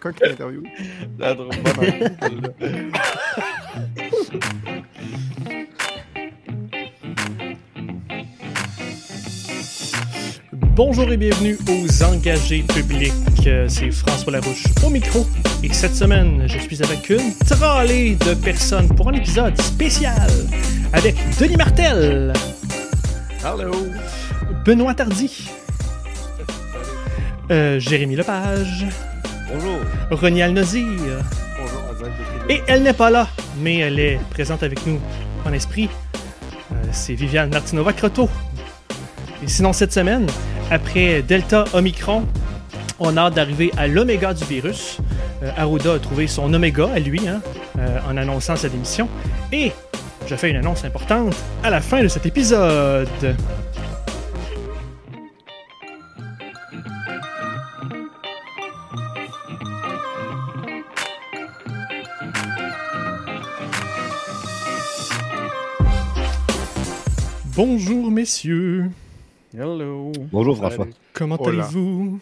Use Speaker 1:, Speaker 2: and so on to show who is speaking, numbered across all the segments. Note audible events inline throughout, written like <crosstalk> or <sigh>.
Speaker 1: quelqu'un qui l'interviewe.
Speaker 2: La drôle bonne
Speaker 3: Bonjour et bienvenue aux engagés publics. Euh, C'est François Larouche au micro. Et cette semaine, je suis avec une tralée de personnes pour un épisode spécial avec Denis Martel,
Speaker 2: Hello!
Speaker 3: Benoît Tardy, euh, Jérémy Lepage,
Speaker 2: Bonjour!
Speaker 3: Ronnie Alnozir.
Speaker 1: Bonjour,
Speaker 3: Et elle n'est pas là, mais elle est présente avec nous en esprit. Euh, C'est Viviane Martinova-Croteau. Et sinon, cette semaine, après Delta Omicron, on a hâte d'arriver à l'oméga du virus. Euh, Arruda a trouvé son oméga à lui hein, euh, en annonçant sa démission. Et je fais une annonce importante à la fin de cet épisode. Bonjour messieurs,
Speaker 2: Hello!
Speaker 4: Bonjour François.
Speaker 3: comment allez-vous?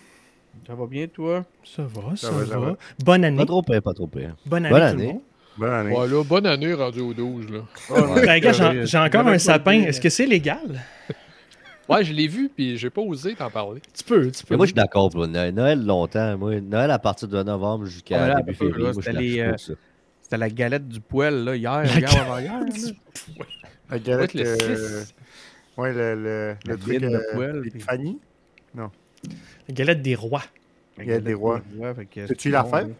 Speaker 2: Ça va bien, toi?
Speaker 3: Ça va, ça,
Speaker 1: Ça va,
Speaker 3: va.
Speaker 1: ça va.
Speaker 3: Bonne année.
Speaker 4: Pas trop pire, pas trop pire.
Speaker 3: Bonne année,
Speaker 4: Bonne
Speaker 3: tout le
Speaker 4: année.
Speaker 3: monde.
Speaker 1: Bonne année.
Speaker 5: Ouais, là, bonne année rendu au 12, là.
Speaker 3: Ben, gars, j'ai j'ai encore
Speaker 2: Bonne
Speaker 3: un sapin. Est-ce que c'est légal?
Speaker 5: Ouais, je l'ai vu, puis j'ai pas osé t'en parler.
Speaker 3: Tu peux, tu peux.
Speaker 4: Mais moi, je suis d'accord pour Noël. Noël longtemps. Moi, Noël à partir de novembre jusqu'à début
Speaker 2: un peu,
Speaker 4: février.
Speaker 2: là,
Speaker 4: Moi, je
Speaker 2: c'était les, euh, la galette du poêle, là, hier,
Speaker 3: La
Speaker 2: hier avant hier.
Speaker 1: La galette.
Speaker 5: Ouais, le six.
Speaker 1: Ouais, le, le, le truc.
Speaker 2: de
Speaker 1: euh,
Speaker 2: poêle,
Speaker 1: des
Speaker 2: puis-
Speaker 1: Fanny?
Speaker 3: La galette des rois.
Speaker 2: La
Speaker 1: galette des rois. T'as-tu la fève?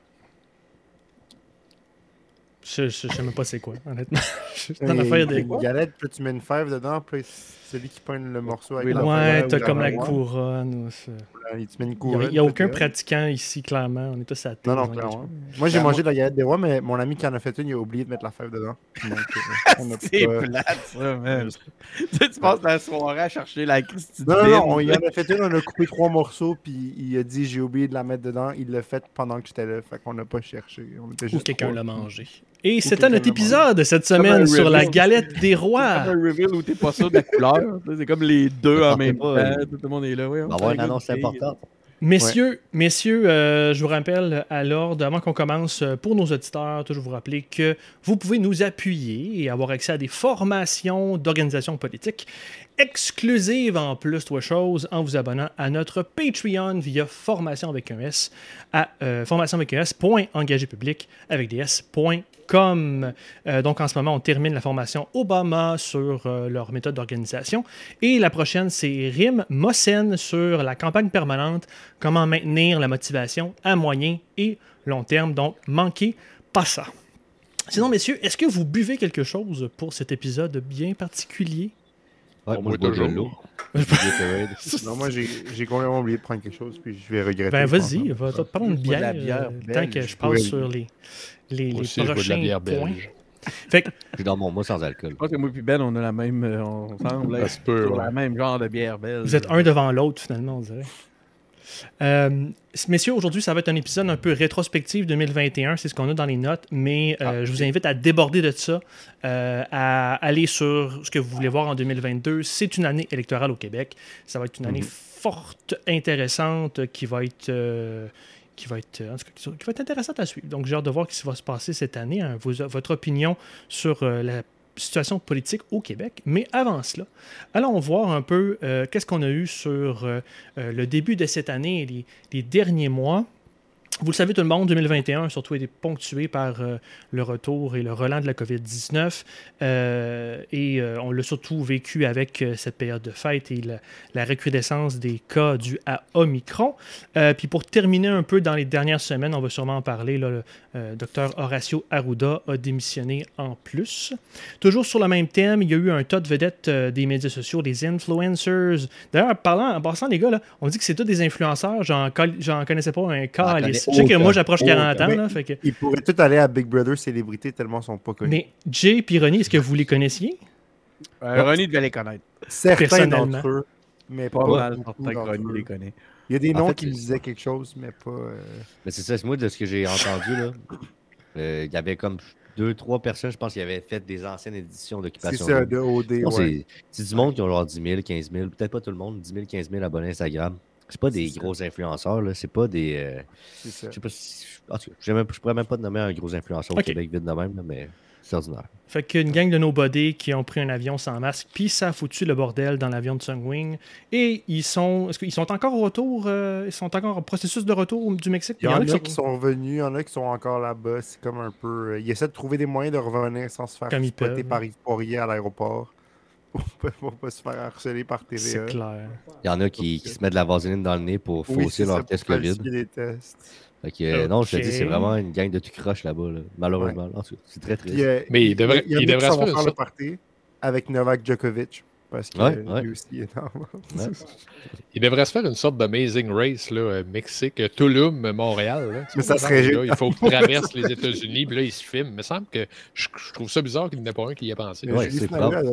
Speaker 3: Je, je, je sais même pas c'est quoi, honnêtement. <laughs> C'est une
Speaker 1: Et-
Speaker 3: affaire de.
Speaker 1: Une galette, puis tu mets une fève dedans, puis celui qui pogne le morceau avec
Speaker 2: Oui,
Speaker 1: la
Speaker 3: Ouais, t'as
Speaker 1: ou
Speaker 3: comme la couronne. ou ça.
Speaker 1: là, Tu mets une
Speaker 3: Il
Speaker 1: couronne.
Speaker 3: n'y a, aucun pratiquant ici, clairement. On est tous à
Speaker 1: Non, non,
Speaker 3: terre,
Speaker 1: clairement. Moi, j'ai mangé de la galette des rois, mais mon ami qui en a fait une, il a oublié de mettre la fève dedans. Euh, <laughs>
Speaker 2: C'est
Speaker 1: pas-
Speaker 2: plate, ça, man. <laughs> tu sais, tu passes la soirée à chercher la Christie
Speaker 1: Non, non, non, on y en a fait une, on a coupé trois morceaux, puis il a dit j'ai oublié de la mettre dedans. Il l'a fait pendant que j'étais là, fait qu'on n'a pas cherché. On était
Speaker 3: Ou
Speaker 1: juste
Speaker 3: quelqu'un
Speaker 1: trois.
Speaker 3: l'a mangé. Et c'était
Speaker 1: quelqu'un
Speaker 3: notre épisode cette semaine sur la galette des rois.
Speaker 2: un reveal où t'es pas sûr de la couleur. C'est comme les deux en même
Speaker 4: pas,
Speaker 2: temps.
Speaker 4: euh,
Speaker 2: Tout le monde est là. Ouais,
Speaker 4: On va avoir une annonce importante.
Speaker 3: Messieurs, messieurs, euh, je vous rappelle à l'ordre, avant qu'on commence, euh, pour nos auditeurs, toujours vous rappeler que vous pouvez nous appuyer et avoir accès à des formations d'organisation politique exclusives en plus de choses en vous abonnant à notre Patreon via formation avec un S à euh, formation avec un S engagé public avec des S.com. Euh, donc en ce moment, on termine la formation Obama sur euh, leur méthode d'organisation. Et la prochaine, c'est RIM Mossen sur la campagne permanente, comment maintenir la motivation à moyen et long terme? Donc, manquez pas ça. Sinon, messieurs, est-ce que vous buvez quelque chose pour cet épisode bien particulier?
Speaker 4: Ouais, moi, je bois de l'eau. <laughs>
Speaker 1: Non, moi, j'ai complètement oublié de prendre quelque chose, puis je vais regretter.
Speaker 3: Ben, vas-y, va te prendre une bière,
Speaker 2: la bière
Speaker 3: euh, tant que je passe sur les, les,
Speaker 5: Moi
Speaker 3: les
Speaker 5: aussi, je bois de la
Speaker 3: prochains
Speaker 5: bière
Speaker 3: points.
Speaker 5: belge. <laughs>
Speaker 3: Fait que,
Speaker 4: Je suis dans mon mois sans alcool.
Speaker 2: Je pense que moi et Ben, on a la même. euh, On semble
Speaker 5: peut,
Speaker 2: sur
Speaker 5: ouais.
Speaker 2: la même genre de bière belge.
Speaker 3: Vous êtes un devant l'autre, finalement, on dirait. Euh, messieurs, aujourd'hui, ça va être un épisode un peu rétrospectif 2021, c'est ce qu'on a dans les notes, mais euh, je vous invite à déborder de ça, euh, à aller sur ce que vous voulez voir en 2022. C'est une année électorale au Québec. Ça va être une année forte, intéressante, qui va être... qui va, être, en tout cas, qui va être intéressante à suivre. Donc, j'ai hâte de voir ce qui va se passer cette année, hein, vos- votre opinion sur euh, la situation politique au Québec. Mais avant cela, allons voir un peu euh, qu'est-ce qu'on a eu sur euh, euh, le début de cette année et les, les derniers mois. Vous le savez tout le monde, 2021 a surtout été ponctué par euh, le retour et le relan de la COVID-19. euh, et euh, on l'a surtout vécu avec cette période de fête et la, la recrudescence des cas dus à Omicron. Puis pour terminer un peu dans les dernières semaines, on va sûrement en parler, là, le docteur Horacio Arruda a démissionné en plus. Toujours sur le même thème, il y a eu un tas de vedettes des médias sociaux, des influencers. D'ailleurs, parlant, en passant, les gars, là, on dit que c'est tous des influenceurs. J'en, connaissais pas un cas.
Speaker 4: connais
Speaker 3: Je sais que moi, j'approche 40 ans. Là, fait que...
Speaker 1: Ils pourraient tous aller à Big Brother Célébrité tellement ils sont pas connus.
Speaker 3: Mais Jay et Ronnie, est-ce que vous les connaissiez?
Speaker 2: Euh, René devait les connaître.
Speaker 1: Certains
Speaker 3: personnellement.
Speaker 1: d'entre eux, mais pas,
Speaker 2: Pas
Speaker 1: eux.
Speaker 2: les connaît.
Speaker 1: Il y a des
Speaker 4: En
Speaker 1: noms
Speaker 4: fait,
Speaker 1: qui me
Speaker 4: c'est-
Speaker 1: disaient quelque chose, mais pas. euh,
Speaker 4: Mais c'est ça, c'est moi de ce que j'ai entendu. là. euh, Il y avait comme deux, trois personnes, je pense, qui avaient fait des anciennes éditions
Speaker 1: C'est
Speaker 4: d'occupation.
Speaker 1: ça,
Speaker 4: Double.
Speaker 1: de OD. Ouais.
Speaker 4: c'est- C'est du monde qui ont genre 10 000, 15 000, peut-être pas tout le monde, 10 000, 15 000 abonnés Instagram. C'est pas des
Speaker 1: C'est ça.
Speaker 4: gros influenceurs, là. C'est pas des. euh,
Speaker 1: C'est ça.
Speaker 4: je sais pas si. En tout cas, je, même- je pourrais même pas te nommer un gros influenceur au Québec vite de même, là, mais c'est ordinaire.
Speaker 3: Fait qu'une gang de nobody qui ont pris un avion sans masque, puis ça a foutu le bordel dans l'avion de Sunwing. Et ils sont. Est-ce qu'ils sont encore au retour euh, Ils sont encore en processus de retour du Mexique?
Speaker 1: Il y en a
Speaker 3: qui-
Speaker 1: qui sont revenus, il y en a qui sont encore là-bas. C'est comme un peu. euh, Ils essaient de trouver des moyens de revenir sans se faire
Speaker 3: Comme ils
Speaker 1: spotter par Yves Poirier à l'aéroport. Pour pas, se faire harceler par
Speaker 3: C'est
Speaker 1: TVA.
Speaker 3: clair.
Speaker 4: Il y en a qui, qui se mettent de la vaseline dans le nez pour fausser
Speaker 1: c'est
Speaker 4: leur test COVID.
Speaker 1: falsifier les tests.
Speaker 4: Fait que, euh, non, je te dis, c'est vraiment une gang de tout croche là-bas, là. malheureusement. En tout cas, c'est très triste.
Speaker 1: Puis, euh,
Speaker 5: Mais il devrait- il se faire
Speaker 1: le party avec Novak Djokovic. Parce que
Speaker 4: Ouais, ouais.
Speaker 1: lui aussi est en
Speaker 4: Ouais. <laughs>
Speaker 5: Il devrait se faire une sorte d'Amazing Race, là, euh, Mexique, euh, Tulum, euh, Montréal. là.
Speaker 1: Mais ça serait
Speaker 5: là, Il faut qu'il traverse les États-Unis, puis là, il se filme. Il me semble que je, je trouve ça bizarre qu'il n'y en ait pas un qui y ait pensé.
Speaker 4: Ouais, c'est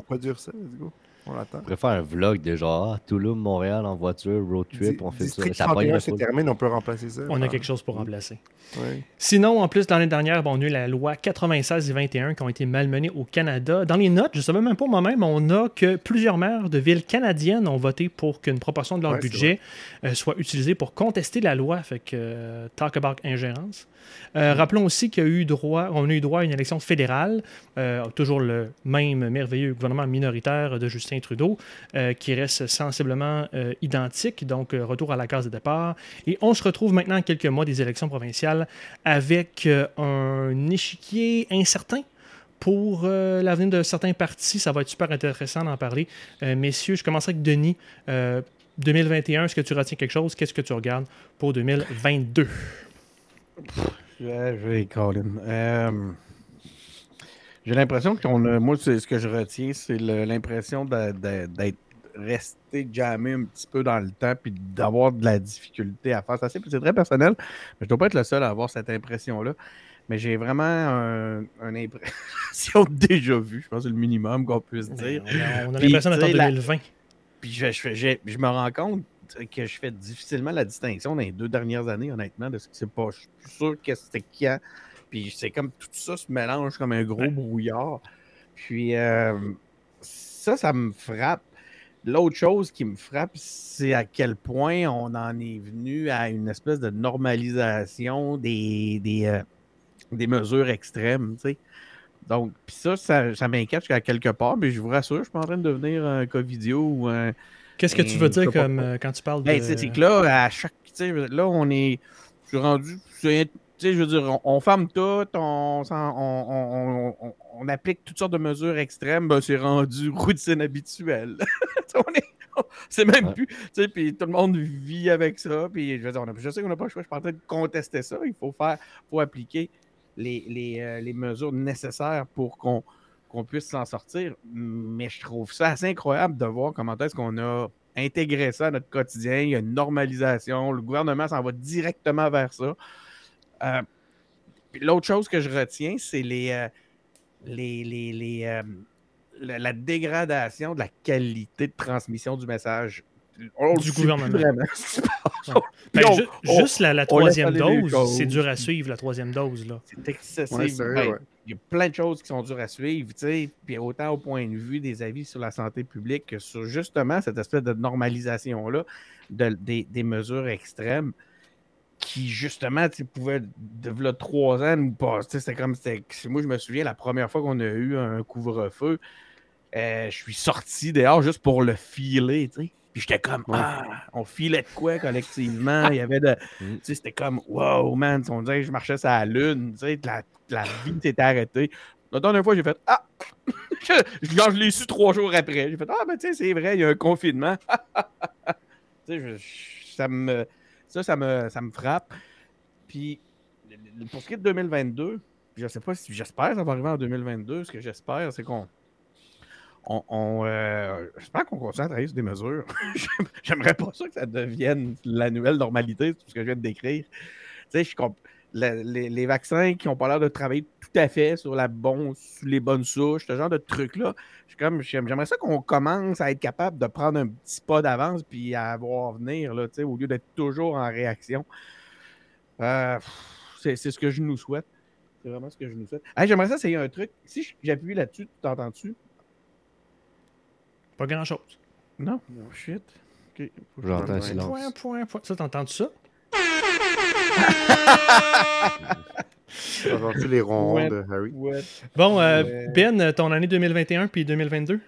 Speaker 1: produire ça. Let's go. On l'attend.
Speaker 4: On pourrait faire un vlog de genre ah, Toulouse, Montréal en voiture, road trip, on fait ça.
Speaker 1: District
Speaker 4: Ça pogne
Speaker 1: 31
Speaker 4: la
Speaker 1: se termine, on peut remplacer ça.
Speaker 3: On a
Speaker 1: par-
Speaker 3: quelque chose pour remplacer.
Speaker 1: Ouais.
Speaker 3: Sinon, en plus, l'année dernière, bon, on a eu la loi 96 et 21 qui ont été malmenées au Canada. Dans les notes, je ne savais même pas moi-même, on a que plusieurs maires de villes canadiennes ont voté pour qu'une proportion de leur
Speaker 1: Ouais,
Speaker 3: budget euh, soit utilisée pour contester la loi. Fait que, euh, talk about ingérence. Euh, Rappelons aussi qu'il y a eu droit, on a eu droit à une élection fédérale, euh, toujours le même merveilleux gouvernement minoritaire de Justin Trudeau, euh, qui reste sensiblement identique, donc retour à la case de départ. Et on se retrouve maintenant quelques mois des élections provinciales avec un échiquier incertain pour l'avenir de certains partis. Ça va être super intéressant d'en parler. Messieurs, je commencerai avec Denis. Euh, 2021, est-ce que tu retiens quelque chose? Qu'est-ce que tu regardes pour 2022?
Speaker 2: Je, vais Colin. Euh, J'ai l'impression qu'on a. Moi, c'est ce que je retiens, c'est l'impression d'être resté jamais un petit peu dans le temps puis d'avoir de la difficulté à faire. Assez- c'est très personnel, mais je dois pas être le seul à avoir cette impression-là. Mais j'ai vraiment un, une impression <laughs> déjà vu, je pense que c'est le minimum qu'on puisse dire.
Speaker 3: On a, l'impression d'être en
Speaker 2: tu sais, la-
Speaker 3: 2020.
Speaker 2: Puis je, je me rends compte que je fais difficilement la distinction dans les deux dernières années, honnêtement, de ce qui s'est pas. Je suis sûr que c'était quand. Puis c'est comme tout ça se mélange comme un gros
Speaker 3: Ouais.
Speaker 2: brouillard. Puis euh, ça, ça me frappe. L'autre chose qui me frappe, c'est à quel point on en est venu à une espèce de normalisation des, des, euh, des mesures extrêmes. Donc, puis ça, ça, ça m'inquiète jusqu'à quelque part, mais je vous rassure, je suis pas en train de devenir un Covidio ou un,
Speaker 3: Qu'est-ce que tu veux dire comme, euh, quand tu parles de...
Speaker 2: ben, sais, c'est que là, à chaque. tu sais, Là, on est. Je suis rendu. c'est- Tu sais, je veux dire, on, on ferme tout, on, s'en- on, on- on- on applique toutes sortes de mesures extrêmes, ben, c'est rendu <laughs> routine habituelle. <laughs> on est. C'est même
Speaker 4: Ouais.
Speaker 2: plus. Tu sais, puis tout le monde vit avec ça. Puis je veux dire, on a- je sais qu'on n'a pas le choix. Je suis en train de contester ça. Il faut faire. faut appliquer les, les, euh, les mesures nécessaires pour qu'on qu'on puisse s'en sortir. Mais je trouve ça assez incroyable de voir comment est-ce qu'on a intégré ça à notre quotidien. Il y a une normalisation. Le gouvernement s'en va directement vers ça. Euh, L'autre chose que je retiens, c'est les, euh, les, les, les, euh, la dégradation de la qualité de transmission du message. On
Speaker 3: Du gouvernement. <laughs> Ouais. Ben,
Speaker 2: Puis on-
Speaker 3: ju-
Speaker 2: on-
Speaker 3: juste la, troisième dose, c'est dur à suivre, la troisième dose. Là.
Speaker 2: C'est excessif.
Speaker 1: Ouais, sérieux,
Speaker 2: Ben,
Speaker 1: ouais.
Speaker 2: Il y a plein de choses qui sont dures à suivre, tu sais, puis autant au point de vue des avis sur la santé publique que sur justement cette espèce de normalisation-là de- des, des mesures extrêmes qui, justement, pouvaient, de là, trois ans, nous passer. Tu sais, C'était comme, c'était- moi, je me souviens, la première fois qu'on a eu un couvre-feu, euh, je suis sorti dehors juste pour le filer, tu sais. Puis j'étais comme,
Speaker 1: Ouais.
Speaker 2: ah, on filait de quoi collectivement? <laughs> Il y avait de.
Speaker 4: Mm.
Speaker 2: Tu sais, c'était comme, wow, man, on dirait que je marchais sur la lune, tu sais, la, la vie s'était arrêtée. La dernière fois, j'ai fait, ah! <laughs> je, genre, je l'ai su trois jours après. J'ai fait, ah, ben, tu sais, c'est vrai, il y a un confinement. <laughs> tu sais, ça me. Ça, ça me, ça me frappe. Puis, pour ce qui est de 2022, je sais pas si j'espère que ça va arriver en 2022. Ce que j'espère, c'est qu'on. Euh, j'espère qu'on continue à travailler sur des mesures. <laughs> J'aime- J'aimerais pas ça que ça devienne la nouvelle normalité, c'est tout ce que je viens de décrire. Tu sais, je les, vaccins qui n'ont pas l'air de travailler tout à fait sur, la sur les bonnes souches, ce genre de trucs-là. Comme- j'aime- J'aimerais ça qu'on commence à être capable de prendre un petit pas d'avance puis à voir venir, là, au lieu d'être toujours en réaction. Euh, c'est ce que je nous souhaite. C'est vraiment ce que je nous souhaite. J'aimerais ça, c'est un truc. Si j'appuie là-dessus, tu t'entends-tu?
Speaker 3: Pas grand-chose.
Speaker 2: Non, shit. Ok.
Speaker 4: J'entends un silence.
Speaker 3: Point, point, point. Ça, t'entends ça?
Speaker 1: T'as entendu les ronds
Speaker 2: Ouais.
Speaker 1: de Harry?
Speaker 2: Ouais.
Speaker 3: Bon, euh,
Speaker 2: Ouais.
Speaker 3: Ben, ton année 2021 puis 2022?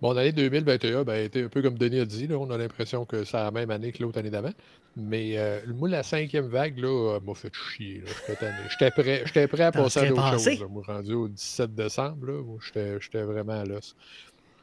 Speaker 5: Mon année 2021 ben, a été un peu comme Denis a dit. Là, on a l'impression que c'est la même année que l'autre année d'avant. Mais euh, moi, la cinquième vague là, euh, m'a fait chier. là. J'étais prêt, j'étais prêt à passer à d'autres choses. Moi, rendu au 17 décembre, là, moi, j'étais j'étais vraiment à l'os.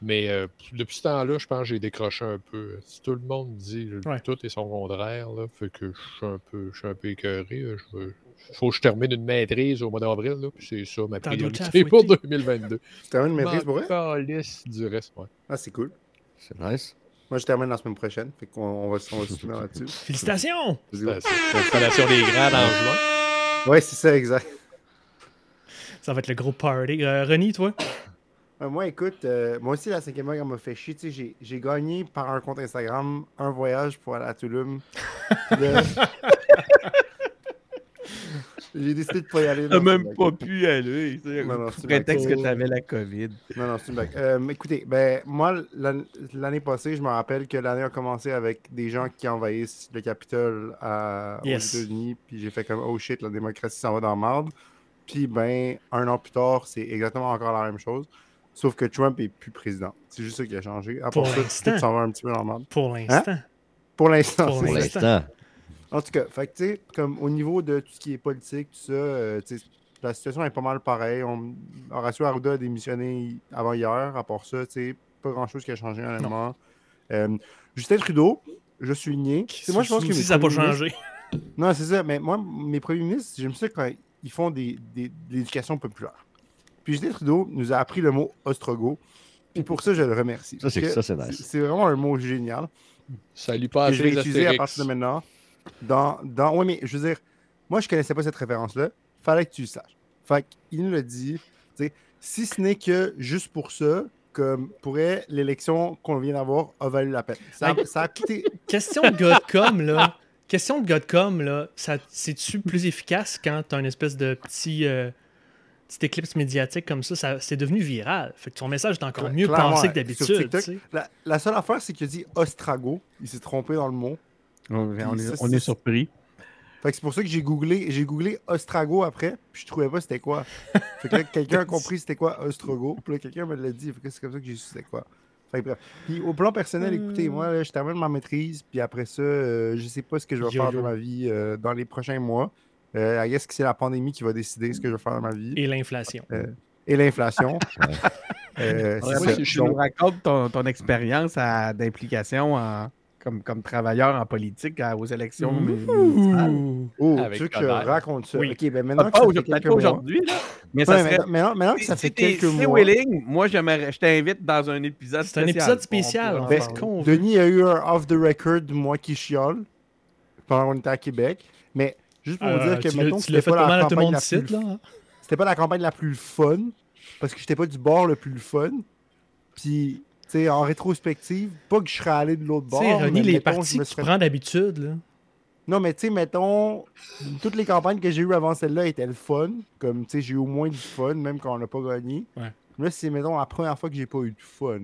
Speaker 5: Mais euh, depuis ce temps-là, je pense que j'ai décroché un peu. Si tout le monde dit
Speaker 3: Ouais.
Speaker 5: tout est son contraire, là, fait que je suis un peu, je suis un peu écœuré. là. Je veux- faut que je termine une maîtrise au mois d'avril. là, puis C'est ça ma priorité pour
Speaker 3: affouetter?
Speaker 5: 2022.
Speaker 1: Tu termines une maîtrise pour vrai?
Speaker 5: Calisse du reste, ouais.
Speaker 1: Ah, c'est cool.
Speaker 4: C'est nice.
Speaker 1: Moi, je termine la semaine prochaine. Fait qu'on on va, on va se soutenir là-dessus. <laughs>
Speaker 3: Félicitations!
Speaker 5: L'installation des grades en juin.
Speaker 1: Ouais, c'est ça, exact.
Speaker 3: Ça va être le gros party. Euh, Ronnie, toi?
Speaker 1: Euh, moi, écoute, euh, moi aussi, la cinquième vague, elle m'a fait chier. Tu sais, j'ai- gagné par un compte Instagram un voyage pour aller à Tulum. <laughs> <laughs> J'ai décidé de pas y aller.
Speaker 2: T'as même pas pu y aller.
Speaker 1: Non, non,
Speaker 2: prétexte que t'avais la COVID.
Speaker 1: Non, non, c'est une blague. Euh, écoutez, ben, moi, l'an- l'année passée, je me rappelle que l'année a commencé avec des gens qui envahissent le Capitole à-
Speaker 3: Yes.
Speaker 1: aux États-Unis. Puis j'ai fait comme, oh shit, la démocratie s'en va dans la marde. Puis, ben, un an plus tard, c'est exactement encore la même chose. Sauf que Trump est plus président. C'est juste ça qui a changé. À
Speaker 3: Pour
Speaker 1: part ça,
Speaker 3: l'instant.
Speaker 1: tout s'en va un petit peu dans la marde.
Speaker 3: Pour l'instant.
Speaker 1: Pour l'instant,
Speaker 3: Pour l'instant.
Speaker 1: en tout cas, fait que, comme au niveau de tout ce qui est politique, tout ça, euh, la situation est pas mal pareille. On... Horacio Arruda a démissionné avant hier. À part ça, pas grand-chose qui a changé, honnêtement. Euh, Justin Trudeau, je suis sais, moi, je pense que
Speaker 3: si ça n'a pas changé?
Speaker 1: Non, c'est ça. Mais moi, mes premiers ministres, j'aime ça quand ils font des, des- de l'éducation populaire. Puis Justin Trudeau nous a appris le mot ostrogo. Puis pour ça, je le remercie.
Speaker 4: Ça, c'est- nice.
Speaker 1: C'est vraiment un mot génial
Speaker 5: Ça lui passe
Speaker 1: que je vais
Speaker 5: les
Speaker 1: utiliser à partir de maintenant. Dans, dans... Oui, mais je veux dire, moi, je connaissais pas cette référence-là. Fallait que tu le saches. Fait qu'il nous l'a dit. Si ce n'est que juste pour ça, comme pourrait l'élection qu'on vient d'avoir a valu la peine. Ça, a coûté. <laughs>
Speaker 3: Question de gars de com, là. Question de gars de com, là. C'est-tu plus efficace quand t'as une espèce de petit, euh, petit éclipse médiatique comme ça? ça c'est devenu viral. Fait que ton message est encore
Speaker 1: Ouais,
Speaker 3: mieux pensé que d'habitude.
Speaker 1: TikTok.
Speaker 3: tu sais.
Speaker 1: La, la seule affaire, c'est qu'il a dit ostrago. Il s'est trompé dans le mot.
Speaker 2: On, est,
Speaker 1: c'est-
Speaker 2: on est surpris.
Speaker 1: Fait que c'est pour ça que j'ai googlé, j'ai googlé Ostrago après, puis je trouvais pas c'était quoi. Fait que là, quelqu'un a <laughs> compris c'était quoi Ostrogo, puis là, quelqu'un me l'a dit, fait que c'est comme ça que j'ai su c'était quoi. Fait que bref. Puis au plan personnel, écoutez,
Speaker 3: Hmm.
Speaker 1: moi, là, je termine ma maîtrise, puis après ça, euh, je sais pas ce que je vais faire de
Speaker 3: Yo-yo.
Speaker 1: ma vie euh, dans les prochains mois. Euh, I guess que c'est la pandémie qui va décider ce que je vais faire de ma vie.
Speaker 3: Et l'inflation.
Speaker 1: Et l'inflation. <laughs> Euh,
Speaker 2: Ouais, nous racontes ton, ton expérience d'implication en- comme, comme travailleur en politique à- aux élections municipales.
Speaker 3: Ouh.
Speaker 1: oh,
Speaker 5: Avec
Speaker 1: tu veux que je raconte ça?
Speaker 3: Oui.
Speaker 1: Ok, ben maintenant
Speaker 2: Pas,
Speaker 1: que ça fait
Speaker 2: aujourd'hui-
Speaker 1: quelques
Speaker 2: peut-être pas
Speaker 1: mois.
Speaker 2: aujourd'hui, mais
Speaker 1: Ouais,
Speaker 2: ça serait...
Speaker 1: maintenant, que ça
Speaker 2: Si
Speaker 1: fait quelques mois.
Speaker 2: willing, moi, je t'invite dans un épisode
Speaker 3: C'est un
Speaker 2: spécial.
Speaker 3: épisode spécial.
Speaker 1: Ben. Denis a eu un off the record, moi qui chiale, pendant qu'on était à Québec. Mais juste pour vous
Speaker 3: Euh,
Speaker 1: dire que,
Speaker 3: tu l'as-
Speaker 1: mettons,
Speaker 3: tu
Speaker 1: c'était pas, la campagne la plus...
Speaker 3: hein?
Speaker 1: C'était pas la campagne la plus fun, parce que j'étais pas du bord le plus fun. Puis, tu sais, en rétrospective, pas que je serais allé de l'autre
Speaker 3: Tu
Speaker 1: bord.
Speaker 3: sais, Ronnie,
Speaker 1: mais
Speaker 3: les parties que tu prends d'habitude, là.
Speaker 1: Non, mais tu sais, mettons, toutes les campagnes que j'ai eues avant celle-là étaient le fun. Comme, tu sais, j'ai eu au moins du fun, même quand on n'a pas gagné.
Speaker 3: Ouais.
Speaker 1: Là, c'est, mettons, la première fois que j'ai pas eu de fun.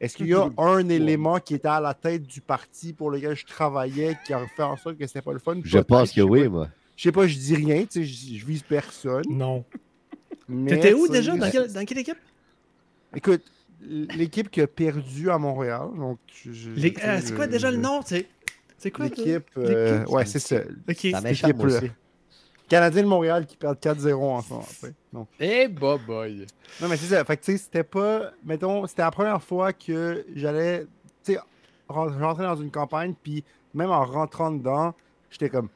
Speaker 1: Est-ce qu'il y a un élément qui était à la tête du parti pour lequel je travaillais qui a fait en sorte que c'était pas le fun?
Speaker 4: Je pense que oui,
Speaker 1: pas.
Speaker 4: moi.
Speaker 1: Je sais pas, je dis rien, tu sais, je, je vise personne.
Speaker 3: Non.
Speaker 1: mais,
Speaker 3: T'étais où déjà? Dans quelle, dans quelle équipe?
Speaker 1: Écoute, l'équipe qui a perdu à Montréal, donc...
Speaker 3: euh, c'est quoi déjà le nom? C'est c'est quoi?
Speaker 1: L'équipe... euh,
Speaker 3: L'équipe?
Speaker 1: ouais, c'est ça.
Speaker 3: Ok.
Speaker 4: Ça m'échappe
Speaker 1: équipe-là.
Speaker 4: aussi.
Speaker 1: Canadien de Montréal qui perd 4-0 en ce moment. tu sais. Donc,
Speaker 5: Eh, bah, boy.
Speaker 1: Non, mais c'est ça. Fait que, tu sais, c'était pas. Mettons, c'était la première fois que j'allais. Tu sais, ren- rentrer dans une campagne, puis même en rentrant dedans, j'étais comme.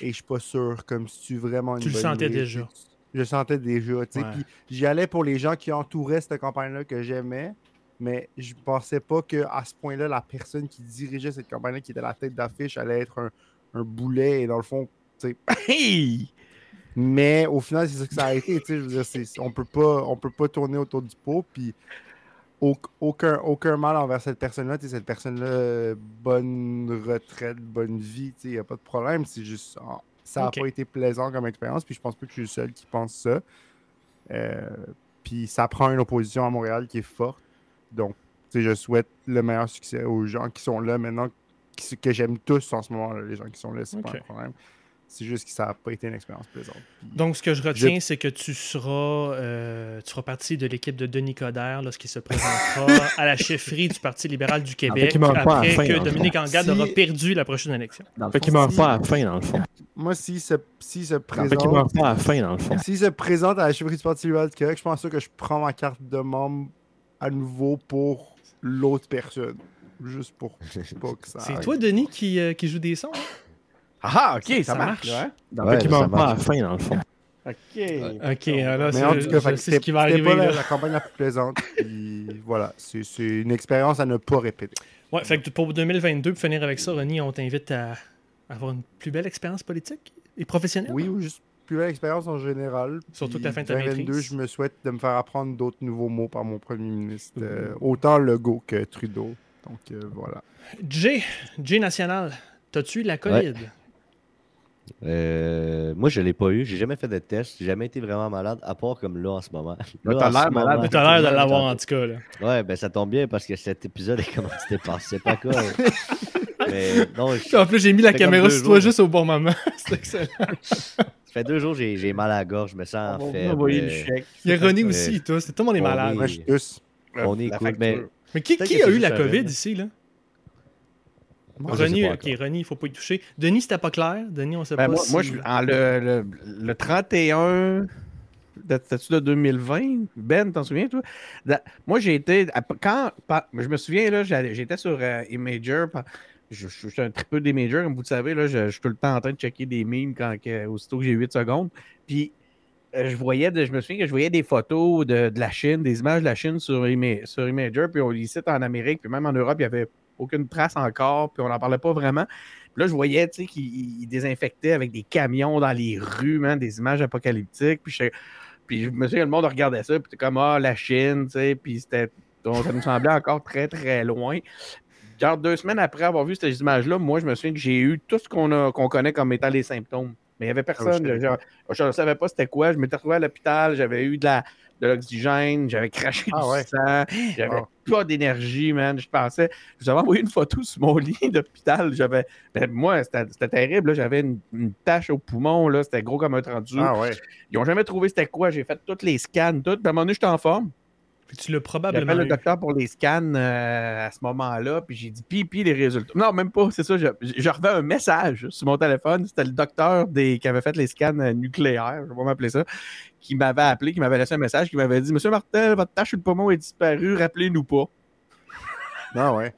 Speaker 1: Et je suis pas sûr, comme si tu vraiment une
Speaker 3: Tu le sentais
Speaker 1: idée.
Speaker 3: déjà.
Speaker 1: Je le sentais déjà, tu sais.
Speaker 3: Ouais.
Speaker 1: Puis j'y allais pour les gens qui entouraient cette campagne-là que j'aimais, mais je pensais pas qu'à ce point-là, la personne qui dirigeait cette campagne-là, qui était la tête d'affiche, allait être un, un boulet, et dans le fond, tu sais, <laughs>
Speaker 2: Hey!
Speaker 1: Mais au final, c'est ça que ça a été. Je veux dire, on peut pas, on peut pas tourner autour du pot. Puis au- aucun, aucun mal envers cette personne-là. Cette personne-là, bonne retraite, bonne vie. Il n'y a pas de problème. C'est juste, ça n'a pas été plaisant comme expérience. Puis je pense pas que je suis le seul qui pense ça. Euh, puis ça prend une opposition à Montréal qui est forte. Donc je souhaite le meilleur succès aux gens qui sont là maintenant, que j'aime tous en ce moment, les gens qui sont là, c'est pas un problème. C'est juste que ça n'a pas été une expérience plaisante. Puis-
Speaker 3: Donc, ce que je retiens, c'est que tu seras, euh, tu feras partie de l'équipe de Denis Coderre lorsqu'il se présentera <laughs> à la chefferie du Parti libéral du Québec
Speaker 6: qu'il meurt pas à la
Speaker 3: après
Speaker 6: fin,
Speaker 3: que Dominique. Anglade
Speaker 1: Si-
Speaker 3: aura perdu la prochaine élection.
Speaker 6: Dans le fait qu'il meurt pas à la fin, dans le fond.
Speaker 1: Moi, s'il se, s'il se
Speaker 6: Dans le fait
Speaker 1: présente.
Speaker 6: qu'il meurt pas à la fin, dans le fond.
Speaker 1: S'il se présente à la chefferie du Parti libéral du Québec, je pense que je prends ma carte de membre à nouveau pour l'autre personne. Juste pour <laughs> pas que ça.
Speaker 3: C'est toi, Denis, qui, euh, qui joue des sons. hein?
Speaker 2: Ah, ok, ça,
Speaker 3: Ça
Speaker 2: marche.
Speaker 3: marche.
Speaker 6: Dans
Speaker 4: Ouais,
Speaker 6: meurt pas à la
Speaker 4: marche.
Speaker 6: fin, dans le fond.
Speaker 2: Ok.
Speaker 3: Ok, alors
Speaker 1: Mais en
Speaker 3: c'est ce qui va arriver.
Speaker 1: pas la,
Speaker 3: là.
Speaker 1: la campagne la plus plaisante. puis voilà, c'est une expérience à ne pas répéter.
Speaker 3: Ouais, fait que pour 2022, pour finir avec ça, Ronnie, on t'invite à avoir une plus belle expérience politique et professionnelle?
Speaker 1: Oui, ou juste plus belle expérience en général.
Speaker 3: Surtout que la fin de ta
Speaker 1: 2022,
Speaker 3: maîtrise.
Speaker 1: je me souhaite de me faire apprendre d'autres nouveaux mots par mon premier ministre. euh, autant Legault que Trudeau. Donc euh, voilà.
Speaker 3: J, J national, t'as-tu la COVID?
Speaker 4: Euh, moi, je l'ai pas eu. J'ai jamais fait de test. J'ai jamais été vraiment malade, à part comme là en ce moment.
Speaker 2: Là, t'as
Speaker 4: en
Speaker 2: l'air malade.
Speaker 3: Mais t'as l'air de l'avoir en tout cas. Là.
Speaker 4: Ouais, ben ça tombe bien parce que cet épisode est comment c'était passé. C'est pas quoi. <laughs> Mais non, je-
Speaker 3: En plus, j'ai mis la
Speaker 4: fait
Speaker 3: caméra sur toi
Speaker 4: jours.
Speaker 3: juste au bon moment. <laughs> C'est excellent.
Speaker 4: ça fait deux jours que j'ai j'ai mal à la gorge. Je me sens
Speaker 2: On
Speaker 4: euh,
Speaker 2: chèque.
Speaker 3: Il y a
Speaker 4: Euh,
Speaker 3: aussi, toi. C'est tout le monde est
Speaker 4: on
Speaker 3: malade.
Speaker 4: est-
Speaker 1: Moi, je suis tous.
Speaker 4: On est
Speaker 2: La
Speaker 4: cool, mais
Speaker 3: qui, a eu la COVID ici, là?
Speaker 4: Pas
Speaker 3: ok. Ronnie, il faut pas y toucher. Denis, c'était pas clair. Denis, on sait
Speaker 2: Ben,
Speaker 3: pas
Speaker 2: moi,
Speaker 3: si...
Speaker 2: moi, je suis en le, le, le 31 de, c'était-tu de 2020. Ben, t'en souviens, toi? Moi, j'ai été. Quand, je me souviens, là, j'étais sur euh, Imager. pa- Je, je- je suis un tripeux d'Imager, comme vous le savez. Là, je, je suis tout le temps en train de checker des memes quand, que- aussitôt que j'ai 8 secondes. Puis, euh, je voyais, de- je me souviens que je voyais des photos de, de la Chine, des images de la Chine sur, Ima- sur Imager. Puis, on les cite en Amérique, puis même en Europe, il n'y avait aucune trace encore, puis on n'en parlait pas vraiment. Puis là, je voyais, qu'ils ils désinfectaient avec des camions dans les rues, des images apocalyptiques. Puis, je, me souviens, le monde regardait ça, puis c'était comme, ah, la Chine, tu sais, puis c'était, donc, ça nous semblait encore très, très loin. Genre, deux semaines après avoir vu ces images-là, moi, je me souviens que j'ai eu tout ce qu'on qu'on connaît comme étant les symptômes. Mais il n'y avait personne.
Speaker 1: je
Speaker 2: ne savais pas c'était quoi. Je m'étais retrouvé à l'hôpital, j'avais eu de la de l'oxygène, j'avais craché
Speaker 1: Ah
Speaker 2: du
Speaker 1: ouais.
Speaker 2: sang, j'avais
Speaker 1: Ah.
Speaker 2: pas d'énergie, man. Je pensais, je vous avais envoyé une photo sur mon lit <laughs> d'hôpital. J'avais, ben, moi, c'était terrible. J'avais une, une tache au poumon, là. C'était gros comme un 30
Speaker 1: Ah ouais.
Speaker 2: Ils n'ont jamais trouvé c'était quoi. J'ai fait tous les scans, tout. Puis à un moment donné, j'étais en forme.
Speaker 3: Puis tu l'as probablement
Speaker 2: J'appelle le
Speaker 3: eu.
Speaker 2: docteur pour les scans euh, à ce moment-là, puis j'ai dit puis les résultats. Non, même pas, c'est ça. Je, je revais un message sur mon téléphone. C'était le docteur des, qui avait fait les scans euh, nucléaires, je vais m'appeler ça, qui m'avait appelé, qui m'avait laissé un message, qui m'avait dit Monsieur Martel, votre tâche sur le poumon est disparue, rappelez-nous pas.
Speaker 1: Ah ouais.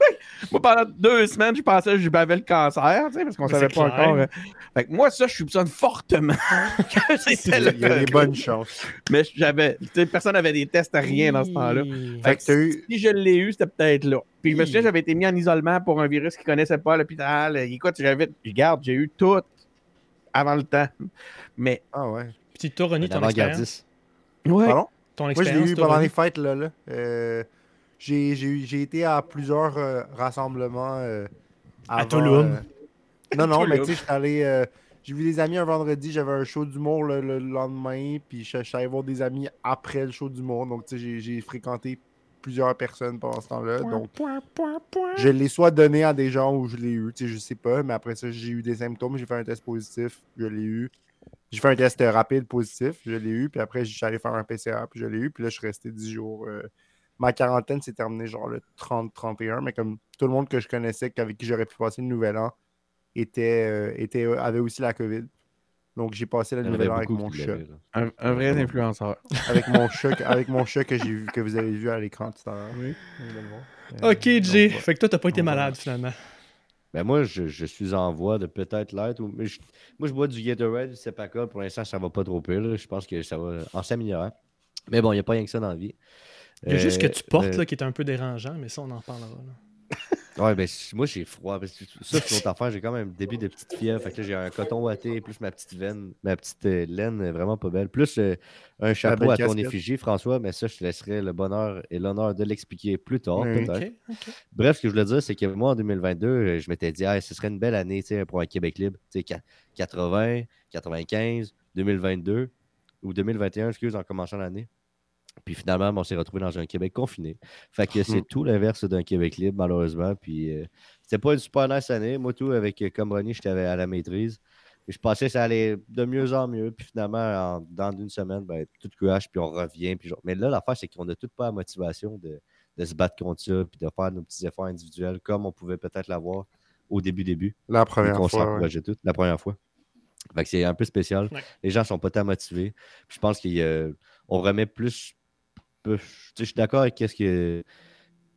Speaker 1: <laughs>
Speaker 2: Moi, pendant deux semaines, je pensais que j'avais le cancer, tu sais, parce qu'on savait pas
Speaker 3: clair.
Speaker 2: encore. euh. Fait que moi, ça, je soupçonne fortement <laughs> que c'était le
Speaker 1: Il y a des bonnes chances.
Speaker 2: Mais j'avais, tu sais, personne n'avait des tests à rien dans ce temps-là.
Speaker 1: Fait que eu.
Speaker 2: Si je l'ai eu, c'était peut-être là. Puis je me souviens, j'avais été mis en isolement pour un virus qu'ils ne connaissaient pas à l'hôpital. Écoute, j'avais. Regarde, j'ai eu tout avant le temps. Mais.
Speaker 1: Ah ouais.
Speaker 3: Puis toi, ton expérience?
Speaker 2: Ouais.
Speaker 1: Pardon?
Speaker 3: Ton
Speaker 1: Moi, je l'ai
Speaker 3: expérience,
Speaker 1: eu pendant les fêtes, là. là. Euh, j'ai, j'ai, eu- j'ai été à plusieurs euh, rassemblements. euh,
Speaker 3: À
Speaker 1: avant,
Speaker 3: Tulum.
Speaker 1: euh, Non, <laughs> non, mais tu sais, allé. j'ai vu des amis un vendredi, j'avais un show d'humour le, le lendemain, puis je je suis allé voir des amis après le show d'humour. Donc, tu sais, j'ai, fréquenté plusieurs personnes pendant ce temps-là. Donc,
Speaker 3: Point, point, point.
Speaker 1: je l'ai soit donné à des gens où je l'ai eu, tu sais, je sais pas, mais après ça, j'ai eu des symptômes, j'ai fait un test positif, je l'ai eu. J'ai fait un test rapide positif, je l'ai eu, puis après, je suis allé faire un PCR, puis je l'ai eu, puis là, je suis resté 10 jours. euh, ma quarantaine s'est terminée genre le 30-31, mais comme tout le monde que je connaissais, avec qui j'aurais pu passer le nouvel an, était, euh, était, avait aussi la COVID. Donc, j'ai passé le nouvel an avec mon chat.
Speaker 2: Un, un vrai influenceur.
Speaker 1: Avec mon <laughs> chat, avec mon chat que j'ai vu, que vous avez vu à l'écran tout à l'heure.
Speaker 2: Oui.
Speaker 1: Euh,
Speaker 3: Ok,
Speaker 1: donc,
Speaker 3: Jay. Fait que toi, t'as pas été malade finalement.
Speaker 4: Ben moi, je, je suis en voie de peut-être l'être. moi, je bois du Gatorade, du Sepacol. Pour l'instant, ça va pas trop pire. là. Je pense que ça va en s'améliorant. Mais bon, il n'y a pas rien que ça dans la vie.
Speaker 3: Il y a juste ce que
Speaker 4: Euh,
Speaker 3: tu portes
Speaker 4: euh,
Speaker 3: là, qui est un peu dérangeant, mais ça, on en reparlera. là. <laughs>
Speaker 4: Ouais, ben moi j'ai froid. parce que Ça, c'est une autre affaire. J'ai quand même un début de petite fièvre. Fait que j'ai un coton ouaté, plus ma petite veine, ma petite euh, laine euh, vraiment pas belle. Plus euh, un chapeau à ton
Speaker 1: casquette.
Speaker 4: effigie, François, mais ça, je te laisserai le bonheur et l'honneur de l'expliquer plus tard, peut-être. Bref, ce que je voulais dire, c'est que moi, en 2022, euh, je m'étais dit, ah, ce serait une belle année tu sais, pour un Québec libre. Tu sais, qua- 80, 95, 2022 ou 2021, excuse, en commençant l'année. Puis finalement, ben, on s'est retrouvé dans un Québec confiné. Fait que c'est tout l'inverse d'un Québec libre, malheureusement. Puis euh, c'était pas une super nice année. Moi, tout, avec euh, comme Ronnie, j'étais à la maîtrise. Et je pensais que ça allait de mieux en mieux. Puis finalement, en- dans une semaine, ben, tout crash, puis on revient. Puis genre- Mais là, l'affaire, c'est qu'on n'a tout pas la motivation de, de se battre contre ça, puis de faire nos petits efforts individuels comme on pouvait peut-être l'avoir au début, début.
Speaker 1: La première fois. ouais.
Speaker 4: s'encourageait tout, la première fois. Fait que c'est un peu spécial.
Speaker 3: Ouais.
Speaker 4: Les gens sont pas tant motivés. Puis je pense qu'on remet plus. Je suis d'accord avec ce que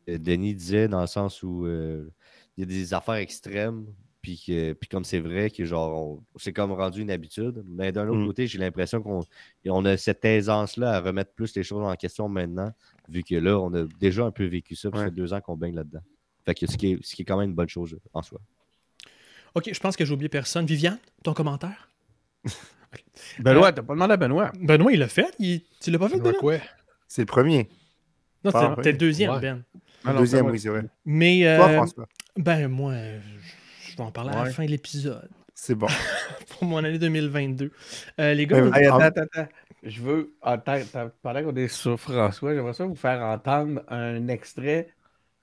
Speaker 4: euh, Denis disait dans le sens où euh, il y a des affaires extrêmes. Puis, que- puis comme c'est vrai que genre c'est comme rendu une habitude. Mais d'un autre
Speaker 1: Mm.
Speaker 4: côté, j'ai l'impression qu'on on a cette aisance-là à remettre plus les choses en question maintenant, vu que là, on a déjà un peu vécu ça. Puis ça
Speaker 1: Ouais.
Speaker 4: fait deux ans qu'on baigne là-dedans. Fait que ce qui, est, ce qui est quand même une bonne chose en soi.
Speaker 3: OK, je pense que j'ai oublié personne. Viviane, ton commentaire? <laughs>
Speaker 2: Benoît, t'as pas demandé à Benoît.
Speaker 3: Benoît, il l'a fait. Il- Tu l'as pas fait,
Speaker 5: vois
Speaker 3: Benoît?
Speaker 5: quoi?
Speaker 1: C'est le premier.
Speaker 3: Non,
Speaker 1: Ah,
Speaker 3: c'était- c'était le deuxième,
Speaker 5: Ouais.
Speaker 3: Ben.
Speaker 2: Ah non,
Speaker 1: Deuxième, oui, c'est vrai.
Speaker 3: Mais, euh,
Speaker 1: Toi, François?
Speaker 3: ben, moi, euh, je vais en parler à la fin de l'épisode
Speaker 1: C'est bon. <laughs>
Speaker 3: pour mon année 2022. Euh, les gars,
Speaker 2: Hey, attends,
Speaker 1: Ah.
Speaker 2: attends, attends. Je veux, attends, attends, pendant qu'on est sur François, j'aimerais ça vous faire entendre un extrait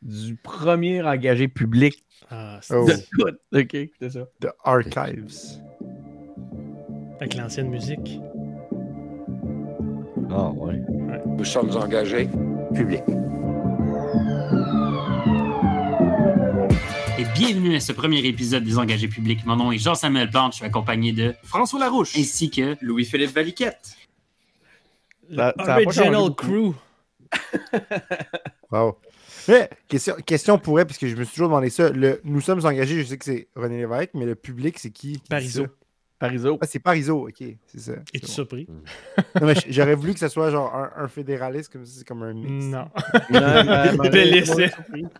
Speaker 2: du premier engagé public
Speaker 3: ah, c'est-
Speaker 1: Oh.
Speaker 2: de. OK, c'est ça.
Speaker 1: The Archives.
Speaker 3: avec l'ancienne musique.
Speaker 4: Ah ouais.
Speaker 7: Nous sommes engagés publics.
Speaker 8: Et bienvenue à ce premier épisode des Engagés publics. Mon nom est Jean-Samuel Plante, je suis accompagné de François Larouche ainsi que Louis-Philippe Valiquette.
Speaker 2: Ça- ça a pas changé
Speaker 3: Original. Crew.
Speaker 1: Wow. Mais, question, question pour elle, parce que je me suis toujours demandé ça. Le, nous sommes engagés, je sais que c'est René Lévesque, mais le public, c'est qui? dit
Speaker 3: Parizeau.
Speaker 1: Ah, c'est Parizeau, ok, c'est ça.
Speaker 3: Es-tu
Speaker 1: bon.
Speaker 3: surpris?
Speaker 1: Non, mais j'aurais voulu que ce soit genre un, un fédéraliste, comme ça, c'est comme un mix.
Speaker 3: Non. <laughs>
Speaker 2: Non, ben, ben. <laughs>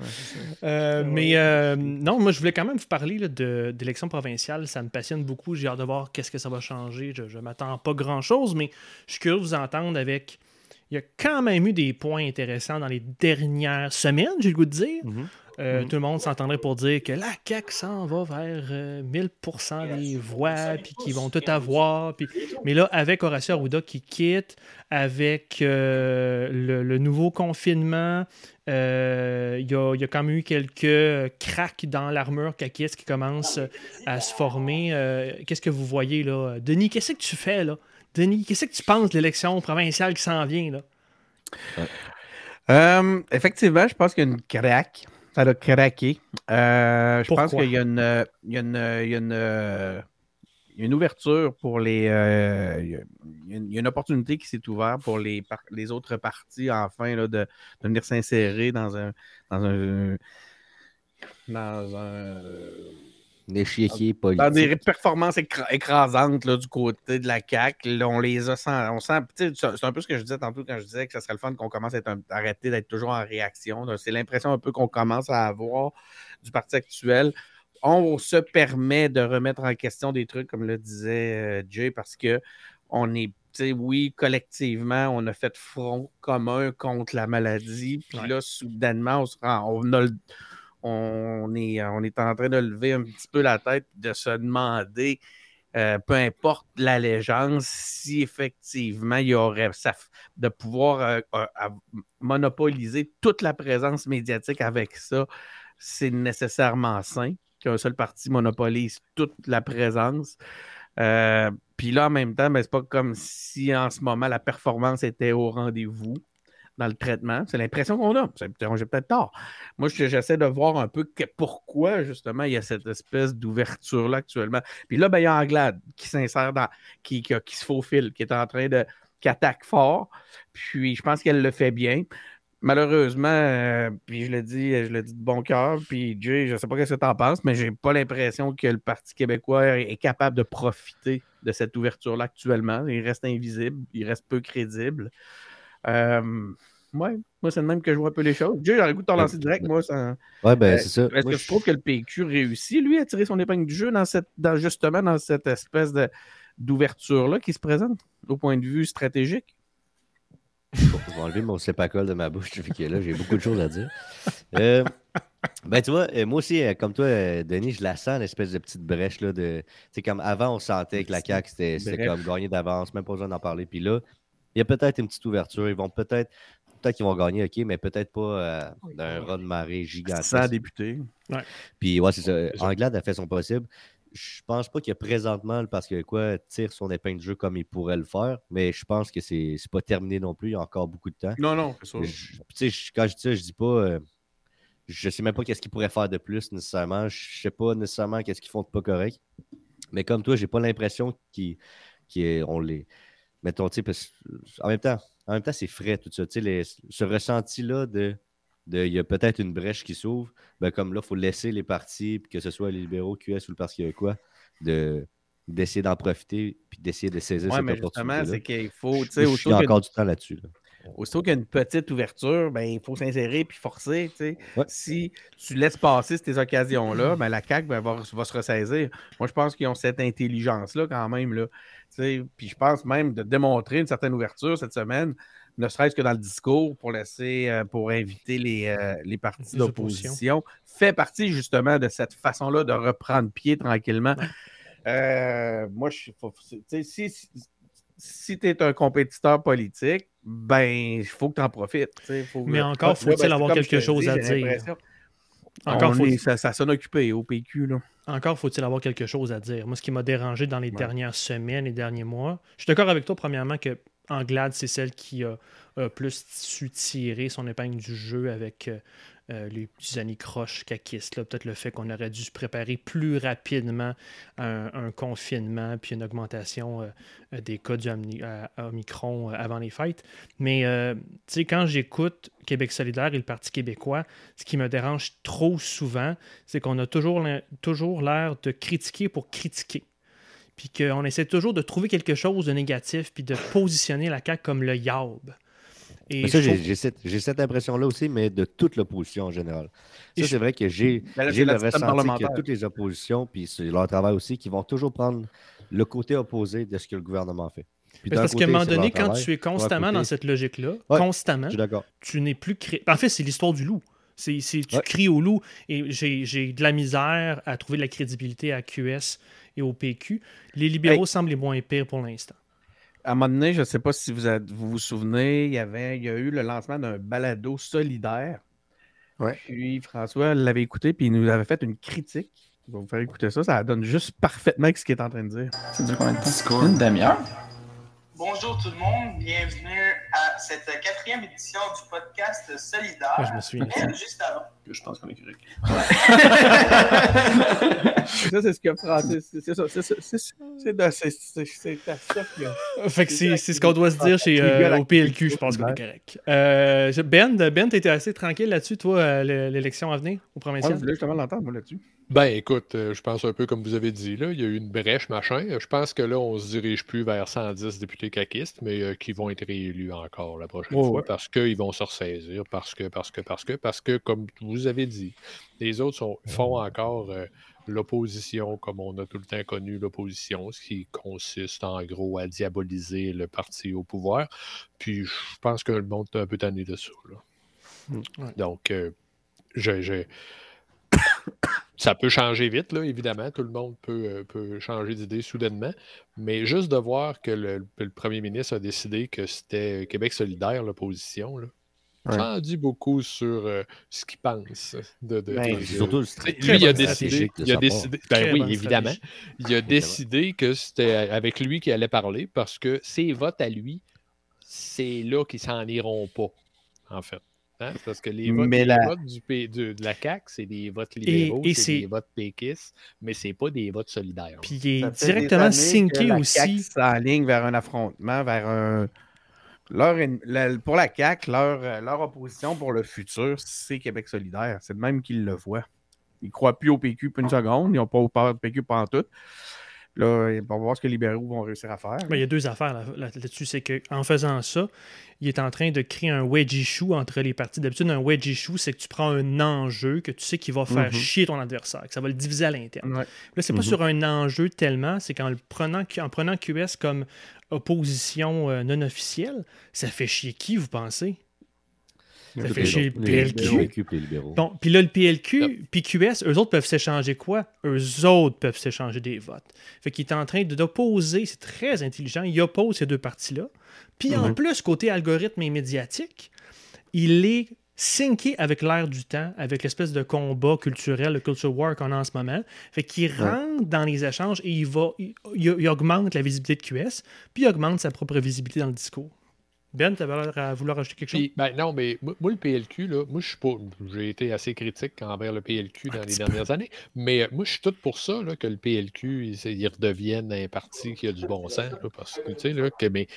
Speaker 1: Ouais, ça.
Speaker 3: Euh, mais euh, non, moi, je voulais quand même vous parler là, de- d'élections provinciales. Ça me passionne beaucoup. J'ai hâte de voir qu'est-ce que ça va changer. Je ne m'attends pas grand-chose, mais je suis curieux de vous entendre avec... Il y a quand même eu des points intéressants dans les dernières semaines, j'ai le goût de dire.
Speaker 1: Mhm.
Speaker 3: Euh,
Speaker 1: Mhm.
Speaker 3: Tout le monde s'entendrait pour dire que la CAQ s'en va vers euh, 1000% des voix, puis qu'ils vont tout avoir. Puis... Mais là, avec Horacio Arruda qui quitte, avec euh, le, le nouveau confinement, euh, il y, a, il y a quand même eu quelques euh, cracks dans l'armure caquiste qui commencent à se former. Euh, qu'est-ce que vous voyez là? Denis, qu'est-ce que tu fais là? Denis, qu'est-ce que tu penses de l'élection provinciale qui s'en vient là?
Speaker 2: Euh, effectivement, je pense qu'il y a une craque. Ça a craqué. Euh, je pense qu'il y a une, il y a une, il y a une, une ouverture pour les. euh, il, y a, une, il y a une opportunité qui s'est ouverte pour les, par- les autres partis, enfin, là, de, de venir s'insérer dans un. Dans un dans un,
Speaker 4: L'échiquier politique.
Speaker 2: dans des performances écra- écrasantes là, du côté de la CAQ. Là, on les a sent, on sent, c'est un peu ce que je disais tantôt quand je disais que ça serait le fun qu'on commence à être un- arrêter d'être toujours en réaction. C'est l'impression un peu qu'on commence à avoir du parti actuel. On se permet de remettre en question des trucs, comme le disait euh, Jay, parce que on est, oui, collectivement, on a fait front commun contre la maladie. Puis
Speaker 3: Ouais.
Speaker 2: là, soudainement, on, se rend- on a le- on est, on est en train de lever un petit peu la tête, de se demander, euh, peu importe l'allégeance, si effectivement il y aurait ça, de pouvoir euh, euh, monopoliser toute la présence médiatique avec ça, c'est nécessairement sain qu'un seul parti monopolise toute la présence. Euh, Puis là, en même temps, ben, c'est pas comme si en ce moment la performance était au rendez-vous dans le traitement. C'est l'impression qu'on a. J'ai peut-être tort. Moi, je- j'essaie de voir un peu pourquoi, justement, il y a cette espèce d'ouverture-là actuellement. Puis là, ben, il y a Anglade qui s'insère dans, qui, qui, se faufile, qui est en train de, qui attaque fort. Puis je pense qu'elle le fait bien. Malheureusement, euh, puis je le dis, je le dis de bon cœur, puis Jay, je sais pas ce que tu en penses, mais j'ai pas l'impression que le Parti québécois est capable de profiter de cette ouverture-là actuellement. Il reste invisible, il reste peu crédible. Euh, ouais, moi, c'est de même que je vois un peu les choses. Jay, j'aurais le goût de te relancer direct, moi, ça.
Speaker 4: Ouais, ben
Speaker 2: Euh,
Speaker 4: c'est ça.
Speaker 2: Est-ce que tu trouves que le PQ réussit, lui, à tirer son épingle du jeu dans cette, dans, justement dans cette espèce de, d'ouverture-là qui se présente au point de vue stratégique?
Speaker 4: Je vais enlever mon sépacole de ma bouche, vu que là, j'ai beaucoup de choses à dire. Euh, ben, tu vois, euh, moi aussi, euh, comme toi, euh, Denis, je la sens, l'espèce de petite brèche, là, de... Tu sais, comme avant, on sentait que la CAQ, c'était comme gagner d'avance, même pas besoin d'en parler. Puis là, il y a peut-être une petite ouverture. Ils vont peut-être. Peut-être qu'ils vont gagner, OK, mais peut-être pas euh, d'un run de marée gigantesque.
Speaker 2: Sans député.
Speaker 4: Puis, ouais, c'est ça.
Speaker 5: Ça.
Speaker 4: Anglade a fait son possible. Je pense pas qu'il y a présentement, parce que quoi, tire son épingle de jeu comme il pourrait le faire, mais je pense que c'est c'est pas terminé non plus. Il y a encore beaucoup de temps.
Speaker 2: Non, non, c'est.
Speaker 4: Je- je- quand je dis ça, je dis pas. euh, je sais même pas qu'est-ce qu'ils pourraient faire de plus nécessairement. Je sais pas nécessairement qu'est-ce qu'ils font de pas correct. Mais comme toi, j'ai pas l'impression qu'ils qu'ils- on les. Mettons, tu sais, en même temps, en même temps, c'est frais tout ça. Tu sais, ce ressenti-là de. de- Il y a peut-être une brèche qui s'ouvre. Ben, comme là, il faut laisser les partis, que ce soit les libéraux, QS ou le Parti québécois, de d'essayer d'en profiter puis d'essayer de saisir
Speaker 2: Ouais,
Speaker 4: cette
Speaker 2: mais justement, c'est qu'il faut,
Speaker 4: y a encore du temps là-dessus. là.
Speaker 2: Aussitôt qu'il y a une petite ouverture, ben, il faut s'insérer puis forcer. tu sais.
Speaker 4: Ouais.
Speaker 2: Si tu laisses passer ces occasions-là, ben, la CAQ ben, va, va se ressaisir. Moi, je pense qu'ils ont cette intelligence-là quand même. Là. Tu sais, Puis je pense même de démontrer une certaine ouverture cette semaine, ne serait-ce que dans le discours pour laisser, euh, pour inviter les, euh, les partis d'opposition, fait partie justement de cette façon-là de reprendre pied tranquillement. Euh, moi, je si, si, si tu es un compétiteur politique, ben, il faut que tu en profites. faut-
Speaker 3: Mais encore, faut-il
Speaker 2: ben,
Speaker 3: avoir quelque chose à dire. Encore faut-
Speaker 2: est- ça, ça sonne occupé au PQ. Là.
Speaker 3: Encore faut-il avoir quelque chose à dire. Moi, ce qui m'a dérangé dans les
Speaker 2: Ouais.
Speaker 3: dernières semaines et derniers mois, je suis d'accord avec toi, premièrement, que Anglade, c'est celle qui a, a plus su tirer son épingle du jeu avec euh, euh, les petits caquistes. là. Peut-être le fait qu'on aurait dû se préparer plus rapidement à un, confinement puis une augmentation euh, euh, des cas du à Omicron euh, avant les fêtes. Mais euh, quand j'écoute Québec solidaire et le Parti québécois, ce qui me dérange trop souvent, c'est qu'on a toujours l'air de critiquer pour critiquer. Puis qu'on essaie toujours de trouver quelque chose de négatif, puis de positionner la CAQ comme le yaub. Et
Speaker 4: ça, j'ai
Speaker 3: trouve-
Speaker 4: cette, impression-là aussi, mais de toute l'opposition en général. Ça,
Speaker 3: je-
Speaker 4: c'est vrai que j'ai
Speaker 2: Ben
Speaker 4: j'ai le ressenti que toutes les oppositions, puis c'est leur travail aussi, qui vont toujours prendre le côté opposé de ce que le gouvernement fait. Puis d'un
Speaker 3: parce qu'à un moment donné, quand
Speaker 4: travail,
Speaker 3: tu es constamment
Speaker 4: côté-
Speaker 3: dans cette logique-là,
Speaker 4: Ouais,
Speaker 3: constamment,
Speaker 4: Je suis d'accord.
Speaker 3: tu n'es plus cré... En fait, c'est l'histoire du loup. C'est, c'est- tu
Speaker 4: Ouais.
Speaker 3: cries au loup et j'ai, j'ai de la misère à trouver de la crédibilité à QS et au PQ. Les libéraux semblent les moins pires pour l'instant.
Speaker 2: À un moment donné, je ne sais pas si vous, êtes- vous vous souvenez, il y, avait, il y a eu le lancement d'un balado solidaire.
Speaker 1: Ouais.
Speaker 2: Puis François l'avait écouté, puis il nous avait fait une critique. Je vais vous faire écouter ça. Ça donne juste parfaitement ce qu'il est en train de dire.
Speaker 9: Ça dure combien de temps? Une demi-heure?
Speaker 10: Bonjour tout le monde, bienvenue à cette quatrième édition du podcast Solidaire.
Speaker 3: Ah, je me ça.
Speaker 10: Mais juste avant.
Speaker 9: Je pense qu'on est correct. <laughs>
Speaker 2: ça, c'est ce que Francis. C'est ça. C'est ça. C'est c'est de- c'est- c'est- c'est à ça qu'il y a.
Speaker 3: Fait que c'est, c'est ce qu'on doit se dire chez,
Speaker 2: Les
Speaker 3: euh, au PLQ, je pense qu'on est correct. Euh, ben, Ben, tu étais assez tranquille là-dessus, toi, euh, le- l'élection à venir au
Speaker 2: Ouais,
Speaker 3: provincial?
Speaker 2: je voulais justement l'entendre, moi, là-dessus.
Speaker 5: Ben écoute, euh, je pense un peu comme vous avez dit, là, il y a eu une brèche, machin. Euh, Je pense que là, on se dirige plus vers 110 députés caquistes, mais euh, qui vont être réélus encore la prochaine fois
Speaker 2: ouais.
Speaker 5: parce qu'ils vont se ressaisir, parce que, parce que, parce que, parce que, comme vous avez dit, les autres sont, font encore euh, l'opposition comme on a tout le temps connu l'opposition, ce qui consiste en gros à diaboliser le parti au pouvoir. Puis je pense que le monde est un peu tanné de ça. là.
Speaker 3: Ouais.
Speaker 5: Donc, euh, je- ça peut changer vite, là, évidemment. Tout le monde peut, euh, peut changer d'idée soudainement. Mais juste de voir que le, le premier ministre a décidé que c'était Québec solidaire, l'opposition, là,
Speaker 1: Ouais.
Speaker 5: ça en dit beaucoup sur euh, ce qu'il pense. De, de-
Speaker 2: Ben,
Speaker 5: de-
Speaker 4: surtout le
Speaker 5: lui, il a décidé. Il a décidé ben
Speaker 3: Très
Speaker 5: oui, évidemment. Il a décidé que c'était avec lui qu'il allait parler parce que ses votes à lui, c'est là qu'ils s'en iront pas, en fait. Hein? C'est Parce que les votes,
Speaker 2: Mais
Speaker 5: les
Speaker 2: la-
Speaker 5: votes du P- de, de la CAQ, c'est des votes libéraux,
Speaker 3: et
Speaker 5: c'est
Speaker 3: c'est-
Speaker 5: des votes péquistes, mais c'est pas des votes solidaires.
Speaker 3: Puis il
Speaker 2: Ça
Speaker 3: est directement
Speaker 2: la
Speaker 3: aussi.
Speaker 2: CAQ s'enligne vers un affrontement, vers un. Leur, en- la- pour la CAQ, leur, euh, leur opposition pour le futur, c'est Québec solidaire. C'est de même qu'ils le voient. Ils ne croient plus au PQ pour une seconde. Ils n'ont pas peur de PQ pendant tout. Là, on va voir ce que les libéraux vont réussir à faire.
Speaker 3: Ben, il y a deux affaires là- là- là-dessus. c'est qu'en faisant ça, il est en train de créer un wedge issue entre les partis. D'habitude, un wedge issue, c'est que tu prends un enjeu que tu sais qui va faire
Speaker 2: Mhm.
Speaker 3: chier ton adversaire, que ça va le diviser à l'interne.
Speaker 2: Ouais.
Speaker 3: Là, c'est pas
Speaker 4: Mhm.
Speaker 3: sur un enjeu tellement, c'est qu'en le prenant, en prenant QS comme opposition euh, non officielle, ça fait chier qui, vous pensez? Ça fait chier PLQ.
Speaker 4: Puis
Speaker 3: là, le PLQ, puis QS, eux autres peuvent s'échanger quoi? Eux autres peuvent s'échanger des votes. Fait qu'il est en train d'opposer, c'est très intelligent, il oppose ces deux partis-là. Puis en
Speaker 1: Mhm.
Speaker 3: plus, côté algorithme et médiatique, il est synqué avec l'air du temps, avec l'espèce de combat culturel, le culture war qu'on a en ce moment. Fait qu'il rentre dans les échanges et il va, il, il- il augmente la visibilité de QS, puis il augmente sa propre visibilité dans le discours. Ben, tu avais l'air à vouloir ajouter quelque chose?
Speaker 5: Puis, ben non, mais moi, le PLQ, là, moi, je suis pas. J'ai été assez critique envers le PLQ dans les dernières années. Mais euh, moi, je suis tout pour ça, là, que le PLQ, il, il redevienne un parti qui a du bon sens. là, parce que, tu sais, là, que, mais,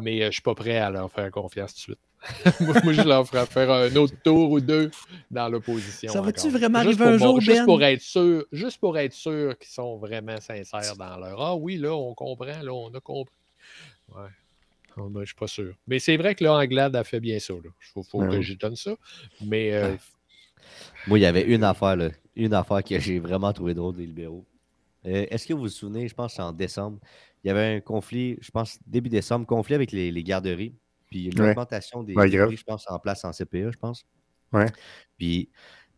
Speaker 5: mais euh, je suis pas prêt à leur faire confiance tout de suite. <laughs> moi, je leur ferai faire un autre tour ou deux dans l'opposition.
Speaker 3: Ça va-tu vraiment
Speaker 5: Juste
Speaker 3: arriver un jour,
Speaker 5: Juste
Speaker 3: Ben?
Speaker 5: pour être sûr, juste pour être sûr qu'ils sont vraiment sincères dans leur. Ah oui, là, on comprend, là, on a compris. Ouais. Ah, ben, je suis pas sûr. Mais c'est vrai que là, Anglade a fait bien ça. Il faut, faut
Speaker 1: Ouais,
Speaker 5: que j'y donne ça. Mais euh,
Speaker 4: Moi, il y avait une affaire, là, une affaire que j'ai vraiment trouvé drôle des libéraux. Euh, Est-ce que vous vous souvenez, je pense que c'est en décembre, il y avait un conflit, je pense début décembre, conflit avec les, les garderies. Puis une
Speaker 1: Ouais.
Speaker 4: augmentation des,
Speaker 1: Ouais,
Speaker 4: prix, je pense, en place en CPE, je pense.
Speaker 1: Ouais.
Speaker 4: Puis,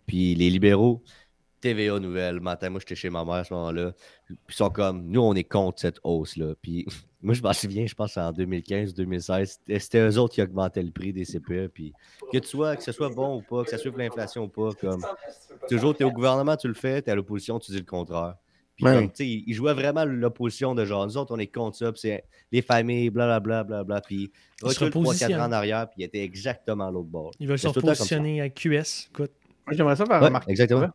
Speaker 4: puis les libéraux, TVA Nouvelle, le matin, moi j'étais chez ma mère à ce moment-là. Puis ils sont comme, nous on est contre cette hausse-là. Puis <laughs> moi je m'en souviens, je pense en 2015-2016, c'était- c'était eux autres qui augmentaient le prix des CPE. Puis que tu sois, que ce soit bon ou pas, que ça suive l'inflation ou pas, comme toujours, tu es au gouvernement, tu le fais, tu es à l'opposition, tu dis le contraire. Puis
Speaker 1: Ouais.
Speaker 4: comme, tu sais, ils ils jouaient vraiment l'opposition de genre, nous autres, on est contre ça, puis c'est les familles, blablabla, blablabla. Puis
Speaker 3: Ils se
Speaker 4: recule 3-4
Speaker 3: repositionnent.
Speaker 4: ans en arrière, puis il était exactement à l'autre bord.
Speaker 3: Ils veulent se repositionner à QS. Écoute,
Speaker 2: Moi, J'aimerais ça faire
Speaker 4: Ouais,
Speaker 2: remarquer.
Speaker 4: exactement.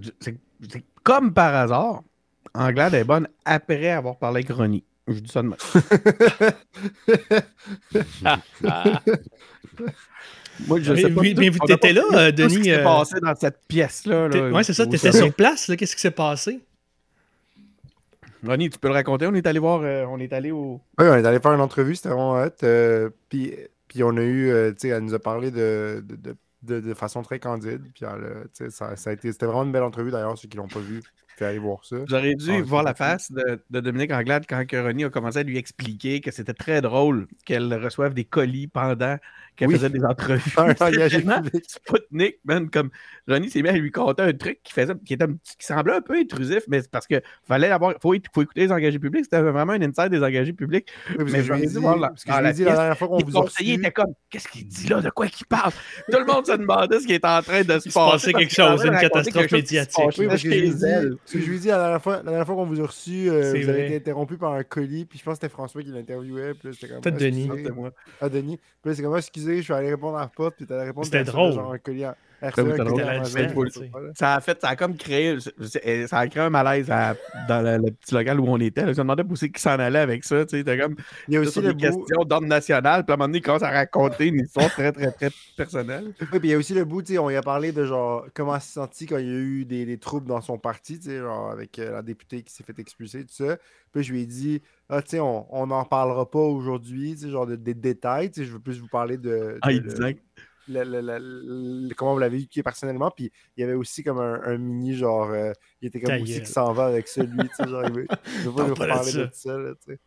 Speaker 2: Je- c'est- comme par hasard, Anglade est bonne après avoir parlé avec Ronnie. Je dis ça de. <laughs> Moi, je
Speaker 3: Mais-
Speaker 2: sais pas.
Speaker 3: oui, mais vous là, euh,
Speaker 2: tout ce qui
Speaker 3: Denis,
Speaker 2: s'est
Speaker 3: euh,
Speaker 2: passé dans cette pièce-là. là.
Speaker 3: ouais, c'est ça, tu étais sur place. là, Qu'est-ce qui s'est passé?
Speaker 2: Ronnie, tu peux le raconter. On est allé voir, euh, on est allé au.
Speaker 1: Oui, on est allé faire une entrevue, c'était vraiment hot. euh, puis, puis on a eu, euh, tu sais, elle nous a parlé de, de, de, de- de façon très candide. Puis elle, euh, ça, ça a été, c'était vraiment une belle entrevue d'ailleurs, ceux qui l'ont pas vu, puis aller voir ça.
Speaker 2: Vous auriez dû
Speaker 1: Ah,
Speaker 2: voir la face de, de Dominique Anglade quand Ronnie a commencé à lui expliquer que c'était très drôle qu'elle reçoive des colis pendant qu'elle
Speaker 1: Oui.
Speaker 2: faisait des entrevues. <laughs>
Speaker 1: Un engagé
Speaker 2: vraiment
Speaker 1: public.
Speaker 2: Sputnik, man, comme Ronnie s'est mis à lui conter un truc qui faisait, qui, était un petit- qui semblait un peu intrusif, mais c'est parce que fallait avoir, faut, faut écouter les engagés publics. C'était vraiment un inside des engagés publics.
Speaker 1: Oui, parce
Speaker 2: Mais
Speaker 1: que je lui ai dit, parce que je dit la dernière fois qu'on vous a
Speaker 2: conseillers
Speaker 1: reçu.
Speaker 2: étaient comme, qu'est-ce qu'il dit là, de quoi il parle? Tout le monde se demandait ce qui était en train de se
Speaker 3: Il se
Speaker 2: passer.
Speaker 3: quelque
Speaker 2: qu'il était
Speaker 3: chose, une catastrophe médiatique.
Speaker 1: Oui, parce que je lui ai dit, la dernière fois, la dernière fois qu'on vous a reçu, euh, vous avez été interrompu par un colis, puis je pense que c'était François qui l'interviewait. Puis là, c'était comme.
Speaker 3: Peut-être
Speaker 1: ah,
Speaker 3: Denis.
Speaker 1: Ah, Denis. Puis là, c'est comme, ah, excusez, je vais aller répondre à la porte, puis t'allais répondre.
Speaker 3: C'était drôle.
Speaker 1: Genre un colis là.
Speaker 2: Ça a fait, ça a comme créé, c'est- ça a créé un malaise à- dans le, le petit local où on était. là. Je me demandais c'est qui s'en allait avec ça. Tu sais, c'était comme
Speaker 1: Il y a aussi
Speaker 2: des questions d'ordre national. Puis à un moment donné, il commence à raconter une histoire très, très, très personnelle.
Speaker 1: Oui, puis il y a aussi le bout, tu sais, on y a parlé de genre comment s'est senti quand il y a eu des, des troubles dans son parti, tu sais, genre avec euh, la députée qui s'est fait expulser, tout ça. Puis je lui ai dit, ah, tu sais, on n'en parlera pas aujourd'hui, tu sais, genre de- des détails, tu sais, je veux plus vous parler de.
Speaker 2: Ah,
Speaker 1: de-
Speaker 2: disait.
Speaker 1: le- le- le- le- comment vous l'avez vécu personnellement. Puis il y avait aussi comme un, un mini genre, euh, il était comme
Speaker 3: Ta
Speaker 1: aussi
Speaker 3: gueule.
Speaker 1: qui s'en va avec ça, lui, tu sais, genre, il veut, <laughs> il veut pas nous parler
Speaker 3: ça.
Speaker 1: de ça, là, tu sais.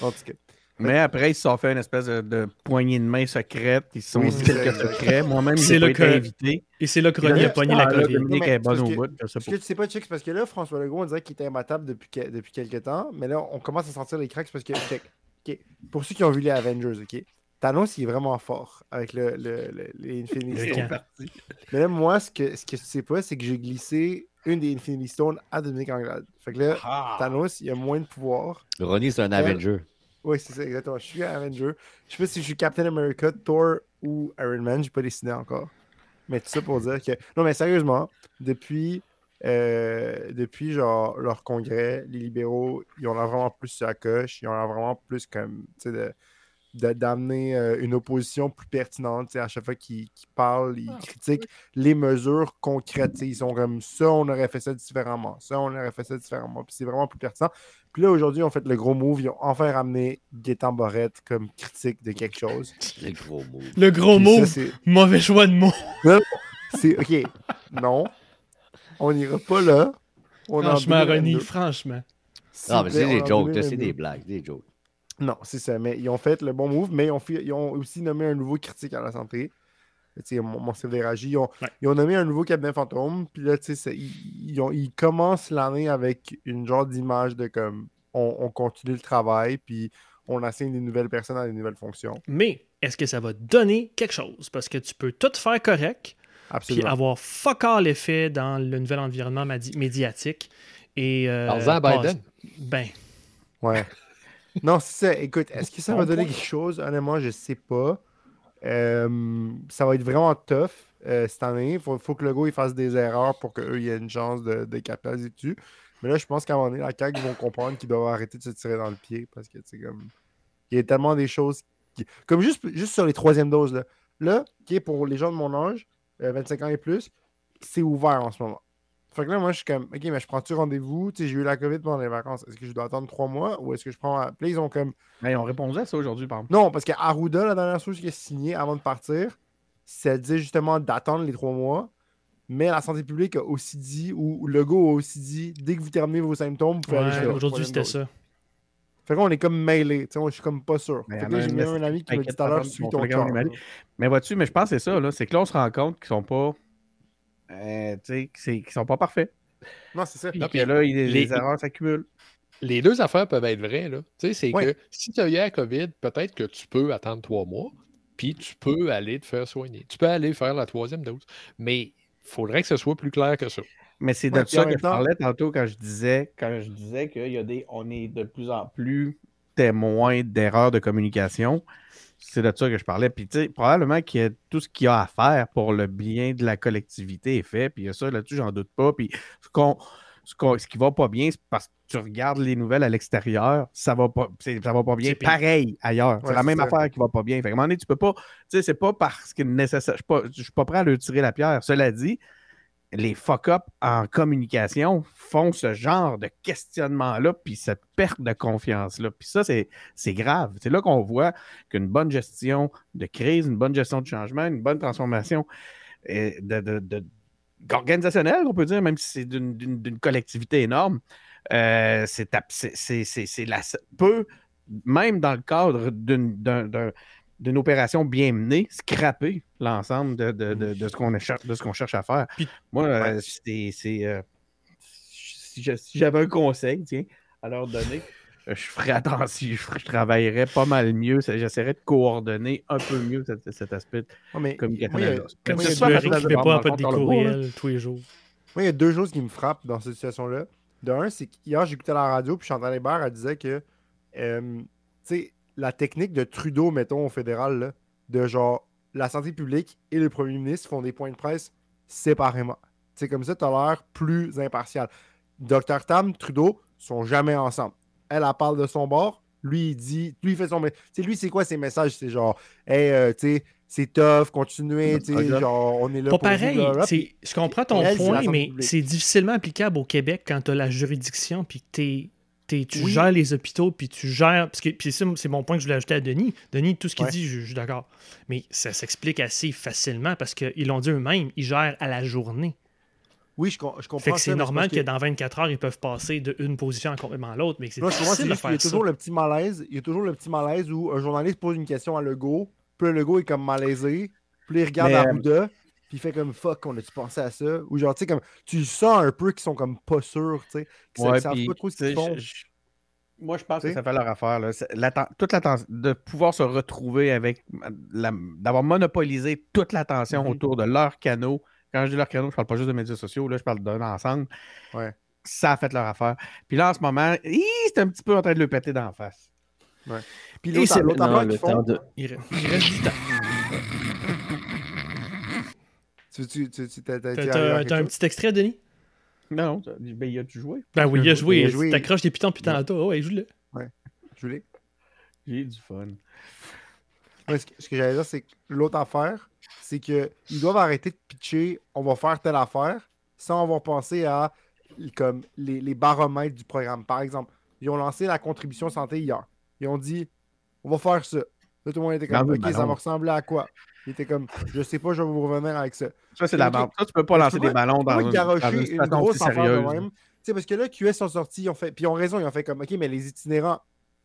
Speaker 1: En tout cas.
Speaker 2: Mais après, ils se sont fait une espèce de, de poignée de main secrète. Ils se sont dit quelques secrets. Moi-même,
Speaker 3: C'est
Speaker 2: j'ai pas été
Speaker 3: que-
Speaker 2: invité.
Speaker 3: Et c'est là que Ronnie a pogné la COVID.
Speaker 2: Dominique est bonne au bout. Je
Speaker 1: que tu sais pas, Chicks, parce que là, François Legault, on dirait qu'il était imbattable depuis, depuis quelques temps, mais là, on commence à sentir les cracks parce que, pour ceux qui ont vu les Avengers, ok, Thanos, il est vraiment fort avec le, le, le- les Infinity Stones. Mais là, moi, ce que, ce que tu sais pas, c'est que j'ai glissé une des Infinity Stones à Dominique Anglade. Fait que là,
Speaker 2: Ah.
Speaker 1: Thanos, il a moins de pouvoir.
Speaker 4: Ronnie, c'est un Avenger.
Speaker 1: Oui, c'est ça, exactement. Je suis un Avenger. Je sais pas si je suis Captain America, Thor ou Iron Man, j'ai pas décidé encore. Mais tout ça pour dire que. Non, mais sérieusement, depuis, euh, depuis genre leur congrès, les libéraux, ils ont l'air vraiment plus sur la coche. Ils ont l'air vraiment plus comme. Tu sais, de- d'amener euh, une opposition plus pertinente. À chaque fois qu'ils qu'ils parlent, ils critiquent les mesures concrètes. Ils sont comme ça, on aurait fait ça différemment. Ça, on aurait fait ça différemment. Puis c'est vraiment plus pertinent. Puis là, aujourd'hui, ils ont fait le gros move. Ils ont enfin ramené Gaétan Barrette comme critique de quelque chose. <laughs>
Speaker 4: Le gros mot.
Speaker 3: Le gros
Speaker 1: ça, c'est-
Speaker 3: mauvais choix de mots. <laughs>
Speaker 1: c'est OK. Non. On n'ira pas là. On
Speaker 3: Franchement,
Speaker 1: 2022.
Speaker 3: Ronnie, franchement.
Speaker 4: Non, mais c'est
Speaker 1: on est
Speaker 4: des jokes, c'est
Speaker 1: 2022.
Speaker 4: des blagues, des jokes.
Speaker 1: Non, c'est ça. Mais ils ont fait le bon move, mais ils ont, fait- ils ont aussi nommé un nouveau critique à la santé. Tu sais, mon, mon. Ils ont,
Speaker 3: Ouais.
Speaker 1: ils ont nommé un nouveau cabinet fantôme. Puis là, ils, ils ont- ils commencent l'année avec une genre d'image de comme on, on continue le travail, puis on assigne des nouvelles personnes à des nouvelles fonctions.
Speaker 3: Mais est-ce que ça va donner quelque chose? Parce que tu peux tout faire correct, puis avoir fuck all effet dans le nouvel environnement médiatique. Et, euh, passe-
Speaker 5: Biden.
Speaker 3: Ben,
Speaker 1: Ouais. Non, c'est ça. Écoute, est-ce que ça va donner quelque chose? Honnêtement, je sais pas. Euh, ça va être vraiment tough euh, cette année. Il faut, faut que le il fasse des erreurs pour qu'eux aient une chance de, de capitaliser dessus. Mais là, je pense qu'à un moment donné, la CAQ vont comprendre qu'ils doivent arrêter de se tirer dans le pied parce que, comme. Il y a tellement des choses. Qui... Comme juste, juste sur les troisièmes doses, là. Là, qui est pour les gens de mon âge, euh, 25 ans et plus, c'est ouvert en ce moment. Fait que là, moi, je suis comme, OK, mais je prends-tu rendez-vous? Tu sais, j'ai eu la COVID pendant les vacances. Est-ce que je dois attendre trois mois ou est-ce que je prends. Puis là, ils ont comme.
Speaker 2: Mais ils ont répondu à ça aujourd'hui, par exemple.
Speaker 1: Non, parce qu'Arruda, la dernière chose qu'il a signée avant de partir, ça disait justement d'attendre les trois mois. Mais la santé publique a aussi dit, ou Legault a aussi dit, dès que vous terminez vos symptômes, vous pouvez
Speaker 3: ouais, aujourd'hui, c'était ça.
Speaker 1: Fait qu'on est comme mêlés. Tu sais, moi, je suis comme pas sûr.
Speaker 2: Mais
Speaker 1: Fait que
Speaker 2: il y en
Speaker 1: là,
Speaker 2: a
Speaker 1: j'ai
Speaker 2: un
Speaker 1: même un ami qui m'a dit tout à l'heure, suis ton cœur.
Speaker 2: Mais vois-tu, mais je pense que c'est ça, là. C'est que là, on se rend compte qu'ils sont pas. Euh, tu sais, qu'ils sont pas parfaits.
Speaker 1: Non, c'est ça.
Speaker 2: Puis
Speaker 5: Non,
Speaker 2: que
Speaker 5: puis
Speaker 2: là, il- les,
Speaker 5: les-
Speaker 2: erreurs s'accumulent.
Speaker 5: Les deux affaires peuvent être vraies. Là. Tu sais, c'est
Speaker 1: Ouais.
Speaker 5: que si tu as eu la COVID, peut-être que tu peux attendre trois mois, puis tu peux aller te faire soigner. Tu peux aller faire la troisième dose. Mais il faudrait que ce soit plus clair que ça.
Speaker 2: Mais c'est de ça que je parlais tantôt quand je disais quand je disais qu'il y a des. On est de plus en plus témoins d'erreurs de communication. C'est de ça que je parlais. Puis tu sais, probablement que tout ce qu'il y a à faire pour le bien de la collectivité est fait. Puis il y a ça là-dessus, j'en doute pas. Puis ce qu'on. Ce, qu'on- ce qui va pas bien, c'est parce que tu regardes les nouvelles à l'extérieur, ça va pas, ça va pas bien. Pareil ailleurs. c'est
Speaker 1: Ouais,
Speaker 2: la même
Speaker 1: ça.
Speaker 2: affaire qui va pas bien. Fait qu'à un moment donné, tu peux pas. Tu sais, c'est pas parce que nécessaire. Je suis pas, je suis pas prêt à leur tirer la pierre. Cela dit, les fuck-up en communication font ce genre de questionnement-là, puis cette perte de confiance-là. Puis ça, c'est grave. C'est là qu'on voit qu'une bonne gestion de crise, une bonne gestion de changement, une bonne transformation euh, organisationnelle, on peut dire, même si c'est d'une- collectivité énorme, euh, c'est peut, même dans le cadre d'une d'un- d'un- d'une opération bien menée, scraper l'ensemble de, de- de- de ce qu'on cherche, de ce qu'on cherche à faire.
Speaker 3: Puis-
Speaker 2: Moi, euh, c'est. c'est, euh, si j'avais un conseil, tiens, à leur donner, euh, je ferais attention, je, travaillerais pas mal mieux. J'essaierais de coordonner un peu mieux cet, cet aspect
Speaker 1: Ouais, mais
Speaker 2: communication.
Speaker 1: moi, il y a-
Speaker 3: Comme ça,
Speaker 1: il y a
Speaker 3: tu
Speaker 1: deux
Speaker 3: ne pas des courriels tous les jours.
Speaker 1: Moi, il y a deux choses qui me frappent dans cette situation-là. De un, c'est qu'hier, j'écoutais la radio, puis Chantal Hébert, elle disait que, euh, tu sais, la technique de Trudeau, mettons, au fédéral, là, de genre, la santé publique et le premier ministre font des points de presse séparément. Sais, comme ça, tu as l'air plus impartial. Dr Tam, Trudeau, sont jamais ensemble. Elle, elle parle de son bord. Lui, il dit, lui, il fait son. Tu sais, lui, c'est quoi ses messages? C'est genre, hey, euh, tu sais, c'est tough, continuez, tu sais, genre, on est là
Speaker 3: Pas
Speaker 1: pour
Speaker 3: pareil. c'est- Je comprends ton
Speaker 1: Elle, c'est
Speaker 3: point, mais c'est difficilement applicable au Québec quand tu as la juridiction puis que tu
Speaker 1: Oui.
Speaker 3: gères les hôpitaux puis tu gères. Parce que, puis c'est mon point que je voulais ajouter à Denis. Denis, tout ce qu'il
Speaker 1: Ouais.
Speaker 3: dit, je, je suis d'accord. Mais ça s'explique assez facilement parce qu'ils l'ont dit eux-mêmes, ils gèrent à la journée.
Speaker 1: Oui, je, je comprends.
Speaker 3: Fait que
Speaker 1: ça,
Speaker 3: c'est normal que dans 24 heures, ils peuvent passer d'une position à complètement l'autre. Mais c'est difficile de
Speaker 1: juste qu'il y a
Speaker 3: faire ça.
Speaker 1: toujours le petit malaise. Il y a toujours le petit malaise où un journaliste pose une question à Legault, puis le Legault est comme malaisé, puis il regarde
Speaker 2: Mais, euh,
Speaker 1: Arruda, puis il fait comme fuck, on a-tu pensé à ça? Ou genre, tu sais, comme tu sens un peu qu'ils sont comme pas sûrs, tu sais, qu'ils
Speaker 2: Ouais,
Speaker 1: savent pas trop ce qu'ils font.
Speaker 2: je- je- Moi, je pense que ça fait leur affaire. Là. Toute l'attention, de pouvoir se retrouver avec, la- d'avoir monopolisé toute l'attention
Speaker 1: Mhm.
Speaker 2: autour de leur canot. Quand je dis leur canot, je parle pas juste de médias sociaux, là, je parle d'un ensemble.
Speaker 1: Ouais.
Speaker 2: Ça a fait leur affaire. Puis là, en ce moment, c'est un petit peu en train de le péter d'en face.
Speaker 1: Puis l'autre
Speaker 6: c'est
Speaker 1: l'autre qu'ils font,
Speaker 6: de.
Speaker 3: Il reste du temps. <laughs>
Speaker 1: tu, tu, tu, tu t'as-
Speaker 3: un petit extrait, Denis?
Speaker 2: Non, non, ça- ben, il a-tu joué?
Speaker 3: Ben oui, il a joué.
Speaker 1: Il a joué.
Speaker 3: T'accroches des pitons depuis tantôt. Oh, ouais, joue-le.
Speaker 1: Julie?
Speaker 2: J'ai eu du fun.
Speaker 1: Ouais, ce que, ce que j'allais dire, c'est que l'autre affaire, c'est qu'ils doivent arrêter de pitcher on va faire telle affaire sans avoir pensé à comme les, les baromètres du programme. Par exemple, ils ont lancé la contribution santé hier. Ils ont dit on va faire ça. Là, tout le monde était comme
Speaker 2: le
Speaker 1: OK, ça
Speaker 2: ballon.
Speaker 1: va ressembler à quoi? Il était comme je sais pas, je vais vous revenir avec ça.
Speaker 2: Ça, c'est la bande. Ça, tu peux pas lancer des ballons dans une, dans
Speaker 1: garocher
Speaker 2: une
Speaker 1: grosse affaire de même. Tu sais, parce que là, QS sont sortis, ils ont fait. Puis ils ont raison, ils ont fait comme OK, mais les itinérants,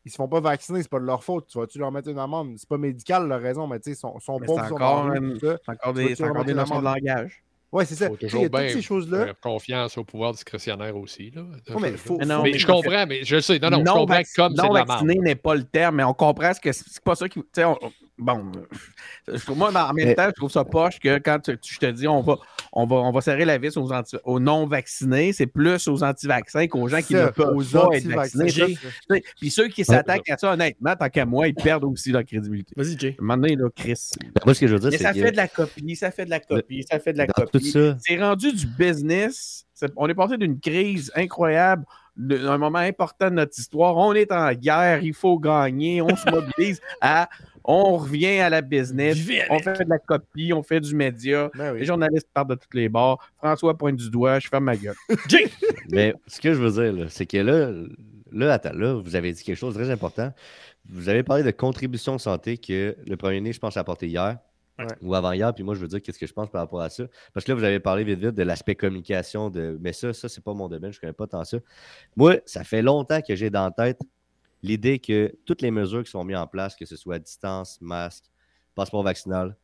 Speaker 1: ils se font pas vacciner, c'est pas de leur faute. Tu vas-tu leur mettre une amende? C'est pas médical leur raison, mais tu sais, ils sont, pauvres, sont
Speaker 2: c'est encore des, encore des notions de langage.
Speaker 1: Ouais, c'est ça. Il y
Speaker 5: toujours
Speaker 1: a toutes
Speaker 5: bien
Speaker 1: ces choses-là.
Speaker 5: faire confiance au pouvoir discrétionnaire aussi. Là,
Speaker 1: Ouais, mais faut-
Speaker 2: Mais non,
Speaker 5: mais
Speaker 2: mais
Speaker 5: je comprends, mais je sais. Non, non, je
Speaker 2: non,
Speaker 5: comprends
Speaker 2: vac-
Speaker 5: que comme c'est
Speaker 2: non
Speaker 5: de la
Speaker 2: vacciné
Speaker 5: merde.
Speaker 2: n'est pas le terme, mais on comprend ce que c'est pas ça qui. On- bon, euh, je moi, en même temps, je trouve ça poche que quand tu- tu- je te dis on va, on va, on va serrer la vis aux, anti- aux non-vaccinés, c'est plus aux anti-vaccins qu'aux gens qui ne peuvent
Speaker 1: aux
Speaker 2: pas être vaccinés. Puis ceux qui s'attaquent à ça, honnêtement, tant qu'à moi, ils perdent aussi leur crédibilité.
Speaker 3: Vas-y, Jay.
Speaker 2: Donné, là, Chris.
Speaker 4: Ben, moi, ce que je veux dire,
Speaker 2: Mais
Speaker 4: c'est
Speaker 2: ça
Speaker 4: que
Speaker 2: fait de la copie, ça fait de la copie, ça fait de la
Speaker 4: dans tout
Speaker 2: copie.
Speaker 4: ça,
Speaker 2: C'est rendu du business. C'est- On est passé d'une crise incroyable, d'un moment important de notre histoire. On est en guerre, il faut gagner, on se mobilise à. On revient à la business, on fait de la copie, on fait du média.
Speaker 1: Ben oui.
Speaker 2: Les journalistes partent de tous les bords. François pointe du doigt, je ferme ma gueule. <laughs>
Speaker 4: Mais ce que je veux dire, c'est que là, là, attends, là, vous avez dit quelque chose de très important. Vous avez parlé de contribution de santé que le premier ministre, je pense, a apporté hier
Speaker 1: Ouais.
Speaker 4: ou avant-hier. Puis moi, je veux dire qu'est-ce que je pense par rapport à ça? Parce que là, vous avez parlé vite, vite de l'aspect communication. De... Mais ça, ça, c'est pas mon domaine. Je connais pas tant ça. Moi, ça fait longtemps que j'ai dans la tête l'idée que toutes les mesures qui sont mises en place, que ce soit distance, masque, passeport vaccinal,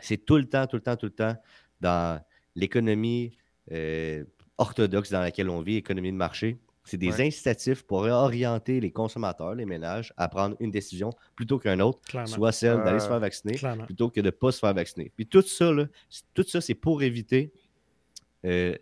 Speaker 4: c'est tout le temps, tout le temps, tout le temps dans l'économie euh, orthodoxe dans laquelle on vit, économie de marché. C'est des
Speaker 1: Ouais.
Speaker 4: incitatifs pour orienter les consommateurs, les ménages, à prendre une décision plutôt qu'une autre,
Speaker 3: Clairement.
Speaker 4: soit celle d'aller se
Speaker 1: Euh,
Speaker 4: faire vacciner
Speaker 3: Clairement.
Speaker 4: plutôt que de ne pas se faire vacciner. Puis tout ça, là, tout ça, c'est pour éviter, euh,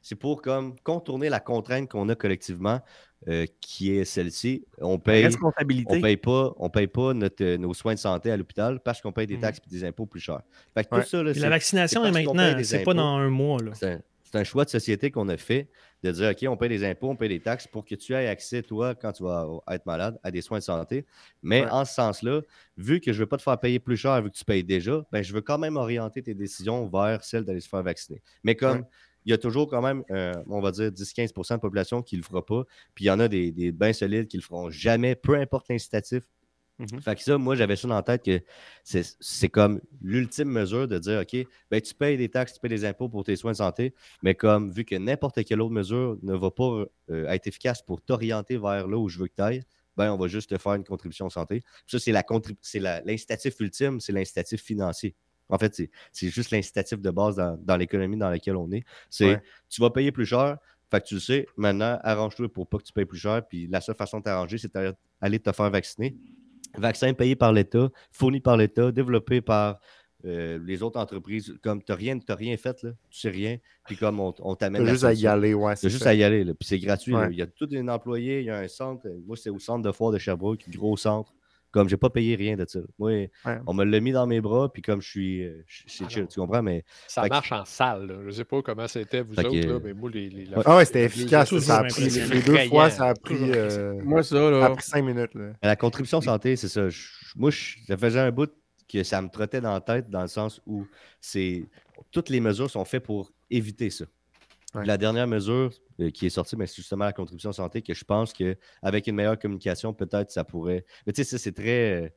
Speaker 4: c'est pour comme contourner la contrainte qu'on a collectivement, euh, qui est celle-ci. On paye,
Speaker 2: Responsabilité.
Speaker 4: on paye pas, on paye pas notre, euh, nos soins de santé à l'hôpital parce qu'on paye des
Speaker 3: Mhm.
Speaker 4: taxes et des impôts plus chers. Fait que
Speaker 1: Ouais.
Speaker 4: tout ça, là,
Speaker 3: la vaccination est
Speaker 4: paye
Speaker 3: maintenant, c'est pas dans un mois. Là.
Speaker 4: c'est un, choix de société qu'on a fait de dire OK, on paye des impôts, on paye des taxes pour que tu aies accès, toi, quand tu vas être malade, à des soins de santé. Mais
Speaker 1: Ouais.
Speaker 4: en ce sens-là, vu que je ne veux pas te faire payer plus cher vu que tu payes déjà, ben, je veux quand même orienter tes décisions vers celle d'aller se faire vacciner. Mais comme
Speaker 1: Ouais.
Speaker 4: Il y a toujours quand même, euh, on va dire, 10-15% de population qui ne le fera pas, puis il y en a des, des bien solides qui ne le feront jamais, peu importe l'incitatif.
Speaker 1: Mhm.
Speaker 4: Fait que ça, moi, j'avais ça dans la tête que c'est comme l'ultime mesure de dire, OK, ben, tu payes des taxes, tu payes des impôts pour tes soins de santé, mais comme vu que n'importe quelle autre mesure ne va pas euh, être efficace pour t'orienter vers là où je veux que tu ailles, ben, on va juste te faire une contribution santé. Ça, c'est la la- l'incitatif ultime, c'est l'incitatif financier. En fait, c'est- juste l'incitatif de base dans, dans l'économie dans laquelle on est. C'est
Speaker 1: Ouais.
Speaker 4: tu vas payer plus cher, fait que tu le sais, maintenant, arrange-toi pour pas que tu payes plus cher, puis la seule façon de t'arranger, c'est d'aller te faire vacciner. Vaccin payé par l'État, fourni par l'État, développé par euh, les autres entreprises. Comme tu n'as rien, rien fait, là, tu sais rien, puis comme on, on t'amène
Speaker 1: juste à y aller, ouais. C'est
Speaker 4: juste à y aller, là, puis c'est gratuit. là. Il y a tout un employé, il y a un centre. Moi, c'est au centre de foire de Sherbrooke, gros centre. Comme j'ai pas payé rien de ça. Moi,
Speaker 1: Ouais.
Speaker 4: on me l'a mis dans mes bras, puis comme je suis. euh, C'est
Speaker 5: Ah
Speaker 4: chill, tu comprends? Mais
Speaker 5: Ça
Speaker 4: Fait que-
Speaker 5: marche en salle. Là. Je ne sais pas comment c'était, vous
Speaker 4: Fait
Speaker 5: autres,
Speaker 4: que-
Speaker 5: là, mais moi, les. les la-
Speaker 1: Ah ouais, c'était
Speaker 5: les-
Speaker 1: efficace.
Speaker 3: toujours
Speaker 1: Ça a pris, les deux fois, ça a pris, euh,
Speaker 2: Moi, ça,
Speaker 1: ça a
Speaker 2: là.
Speaker 1: pris cinq minutes. Là.
Speaker 4: la contribution santé, c'est ça. Je- moi, je- ça faisait un bout que ça me trottait dans la tête, dans le sens où c'est toutes les mesures sont faites pour éviter ça.
Speaker 1: Ouais.
Speaker 4: La dernière mesure euh, qui est sortie, ben, c'est justement la contribution santé, que je pense qu'avec une meilleure communication, peut-être ça pourrait. Mais tu sais, ça, c'est très. euh,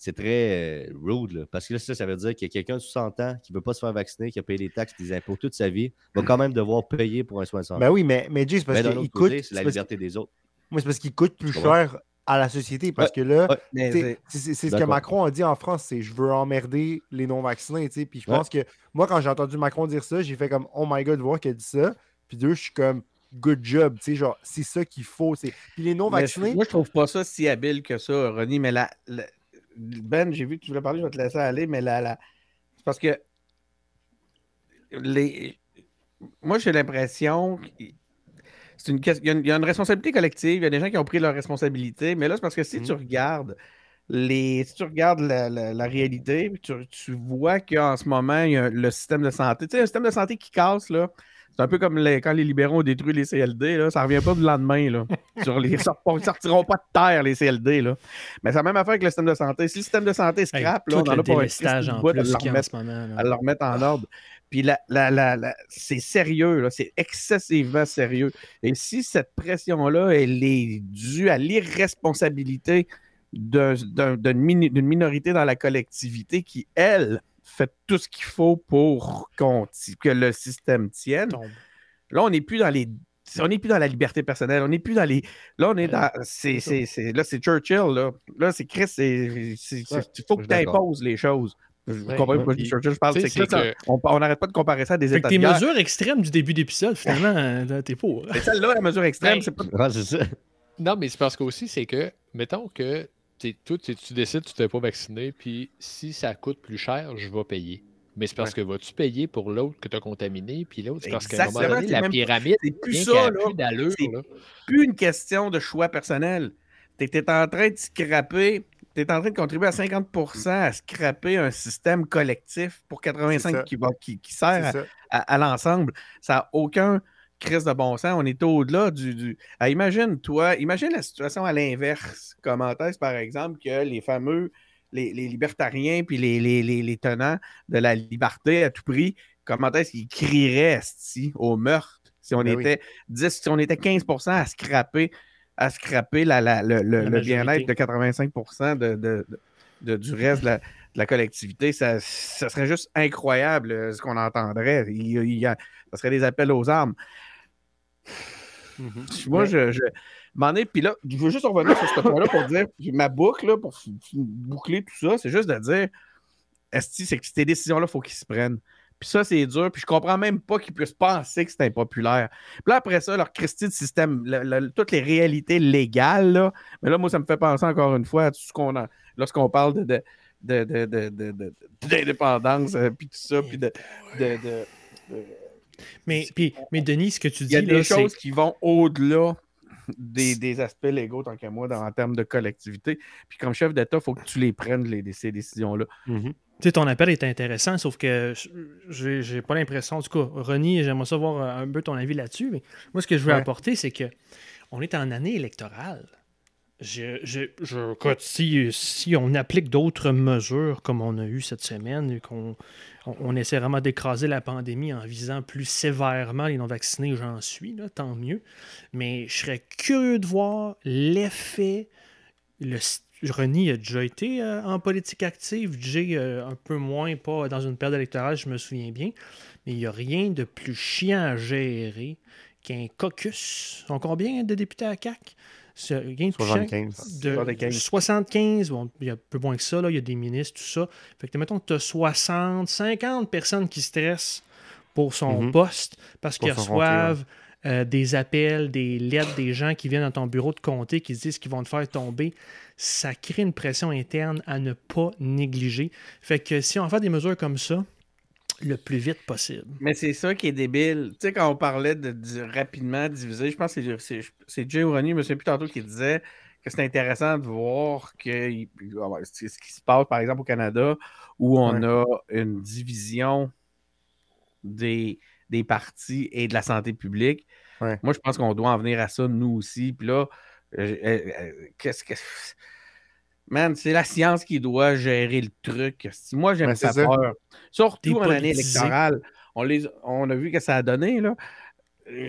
Speaker 4: C'est très euh, rude, là, parce que là, ça, ça veut dire que quelqu'un de 60 ans qui ne veut pas se faire vacciner, qui a payé des taxes des impôts toute sa vie, va quand même devoir payer pour un soin de santé.
Speaker 1: Ben oui, mais, mais Jay, c'est parce qu'il coûte.
Speaker 4: c'est la liberté des autres.
Speaker 1: Moi, c'est parce qu'il coûte plus cher à la société. Parce que là,
Speaker 2: c'est-
Speaker 1: ce que. Macron a dit en France, c'est je veux emmerder les non-vaccinés. Puis je pense que moi, quand j'ai entendu Macron dire ça, j'ai fait comme Oh my god, voir qu'elle dit ça. Puis deux, je suis comme good job. tu sais, Genre, c'est ça qu'il faut. c'est- Puis les non-vaccinés,
Speaker 2: Moi, je trouve pas ça si habile que ça, Ronnie. Mais la, la- Ben, j'ai vu que tu voulais parler, je vais te laisser aller, mais la, la... c'est parce que les... moi, j'ai l'impression une... il y, a une... il y a une responsabilité collective, il y a des gens qui ont pris leur responsabilité, mais là, c'est parce que si
Speaker 1: Mhm.
Speaker 2: tu regardes les... si tu regardes la, la- la réalité, tu, tu vois qu'en ce moment, il y a le système de santé. Tu sais, un système de santé qui casse, là. C'est un peu comme les- quand les libéraux ont détruit les CLD, là, ça revient pas du lendemain. Là. <laughs> Sur les, ils ils sortiront pas de terre, les CLD. Là. Mais c'est la même affaire avec le système de santé. Si le système de santé se
Speaker 3: Hey,
Speaker 2: scrape,
Speaker 3: tout
Speaker 2: là, on en a pour un de bout à le remettre en ordre. Puis la, la- la- la- c'est sérieux, là, c'est excessivement sérieux. Et si cette pression-là, elle est due à l'irresponsabilité d'un- d'un- d'une minorité dans la collectivité qui, elle, fait tout ce qu'il faut pour que le système tienne, là, on n'est plus dans les on n'est plus dans la liberté personnelle. On n'est plus dans les. Là, on est dans. C'est, c'est, c'est- là, c'est Churchill. Là, là c'est Chris. Il faut que tu imposes les choses. Je
Speaker 5: Ouais,
Speaker 2: comprends pas
Speaker 5: ouais.
Speaker 2: de Churchill, je parle.
Speaker 5: Tu sais,
Speaker 2: C'est que,
Speaker 5: c'est
Speaker 2: là,
Speaker 5: que-
Speaker 2: on n'arrête pas de comparer ça à des
Speaker 3: Fait que
Speaker 2: états
Speaker 3: tes
Speaker 2: de guerre.
Speaker 3: mesures extrêmes du début d'épisode, finalement, euh, t'es pas.
Speaker 2: Mais celle-là, la mesure extrême, c'est pas.
Speaker 4: Ouais, c'est ça.
Speaker 5: Non, mais c'est parce qu'aussi, c'est que, mettons que t'es- toi, tu tu décides que tu t'es pas vacciné, puis si ça coûte plus cher, je vais payer. Mais c'est parce que vas-tu payer pour l'autre que tu as contaminé, puis l'autre, c'est parce qu'à un moment donné, la
Speaker 2: même-
Speaker 5: pyramide,
Speaker 2: C'est plus ça, là.
Speaker 5: plus d'allure,
Speaker 2: C'est
Speaker 5: là.
Speaker 2: plus une question de choix personnel. Tu étais en train de scraper, tu es en train de contribuer à 50% à scraper un système collectif pour
Speaker 1: C'est
Speaker 2: 85
Speaker 1: ça.
Speaker 2: qui, va, qui, qui sert à, l'ensemble. Ça n'a aucun crise de bon sens. On est au-delà du. du... Ah, imagine, toi, imagine la situation à l'inverse. Comment est-ce, par exemple, que les fameux, les, les libertariens puis les, les, les, les tenants de la liberté à tout prix, comment est-ce qu'ils crieraient esti, au meurtre si on,
Speaker 1: Ben oui.
Speaker 2: était 10, si on était 15% à scraper, à scraper la, la- le, le-
Speaker 3: La
Speaker 2: le
Speaker 3: majorité.
Speaker 2: bien-être de 85 de, de- de- de- du reste de la, de la collectivité, ça, ça serait juste incroyable euh, ce qu'on entendrait. Il, il y a- ça serait des appels aux armes.
Speaker 1: Mhm.
Speaker 2: Moi, je, je m'en ai. Puis là, je veux juste revenir sur ce point-là pour dire ma boucle, là, pour boucler tout ça, c'est juste de dire Esti, c'est que ces décisions-là, il faut qu'ils se prennent? Puis ça, c'est dur. Puis je comprends même pas qu'ils puissent penser que c'est impopulaire. Puis là, après ça, leur Christie de système, le- le- toutes les réalités légales, là. Mais là, moi, ça me fait penser encore une fois à tout ce qu'on a. Lorsqu'on parle de. de de, de, de, de- de- d'indépendance, euh, puis tout ça, puis de,
Speaker 3: Mais, puis, mais Denis, ce que tu
Speaker 2: il
Speaker 3: dis,
Speaker 2: y a des choses qui vont au-delà des, des aspects légaux, tant qu'à moi, dans, en termes de collectivité. Puis comme chef d'État, il faut que tu les prennes, les, ces décisions-là.
Speaker 3: Tu sais, ton appel est intéressant, sauf que j'ai j'ai pas l'impression. En tout cas, Ronnie, j'aimerais savoir euh, un peu ton avis là-dessus. Mais moi, ce que je veux
Speaker 1: Ouais.
Speaker 3: apporter, c'est que on est en année électorale. Je, je, je- si, si on applique d'autres mesures comme on a eu cette semaine, et qu'on on, on essaie vraiment d'écraser la pandémie en visant plus sévèrement les non-vaccinés, j'en suis, là, tant mieux. Mais je serais curieux de voir l'effet. Le, René a déjà été euh, en politique active, Jay euh, un peu moins, pas dans une période électorale, je me souviens bien. Mais il n'y a rien de plus chiant à gérer qu'un caucus. On combien de députés à CAC? C'est rien de plus chiant
Speaker 1: 75.
Speaker 3: de
Speaker 2: 75.
Speaker 3: 75, bon, il y a un peu moins que ça, là, il y a des ministres, tout ça. Fait que, mettons que tu as 60, 50 personnes qui stressent pour son
Speaker 1: Mhm.
Speaker 3: poste parce qu'ils reçoivent euh, des appels, des lettres, des gens qui viennent dans ton bureau de comté qui se disent qu'ils vont te faire tomber. Ça crée une pression interne à ne pas négliger. Fait que si on fait des mesures comme ça, le plus vite possible.
Speaker 2: Mais c'est ça qui est débile. Tu sais, quand on parlait de, de rapidement diviser, je pense que c'est- Jay Ronnie, souviens plus tantôt, qui disait que c'est intéressant de voir que ah ce qui se passe, par exemple, au Canada, où on
Speaker 1: Ouais.
Speaker 2: a une division des, des partis et de la santé publique.
Speaker 1: Ouais.
Speaker 2: Moi, je pense qu'on doit en venir à ça, nous aussi. Puis là, euh, euh, euh, qu'est-ce que. <laughs> Man, c'est la science qui doit gérer le truc. Moi, j'aime ça. peur. Surtout en année électorale. On, les, on a vu que ça a donné, là.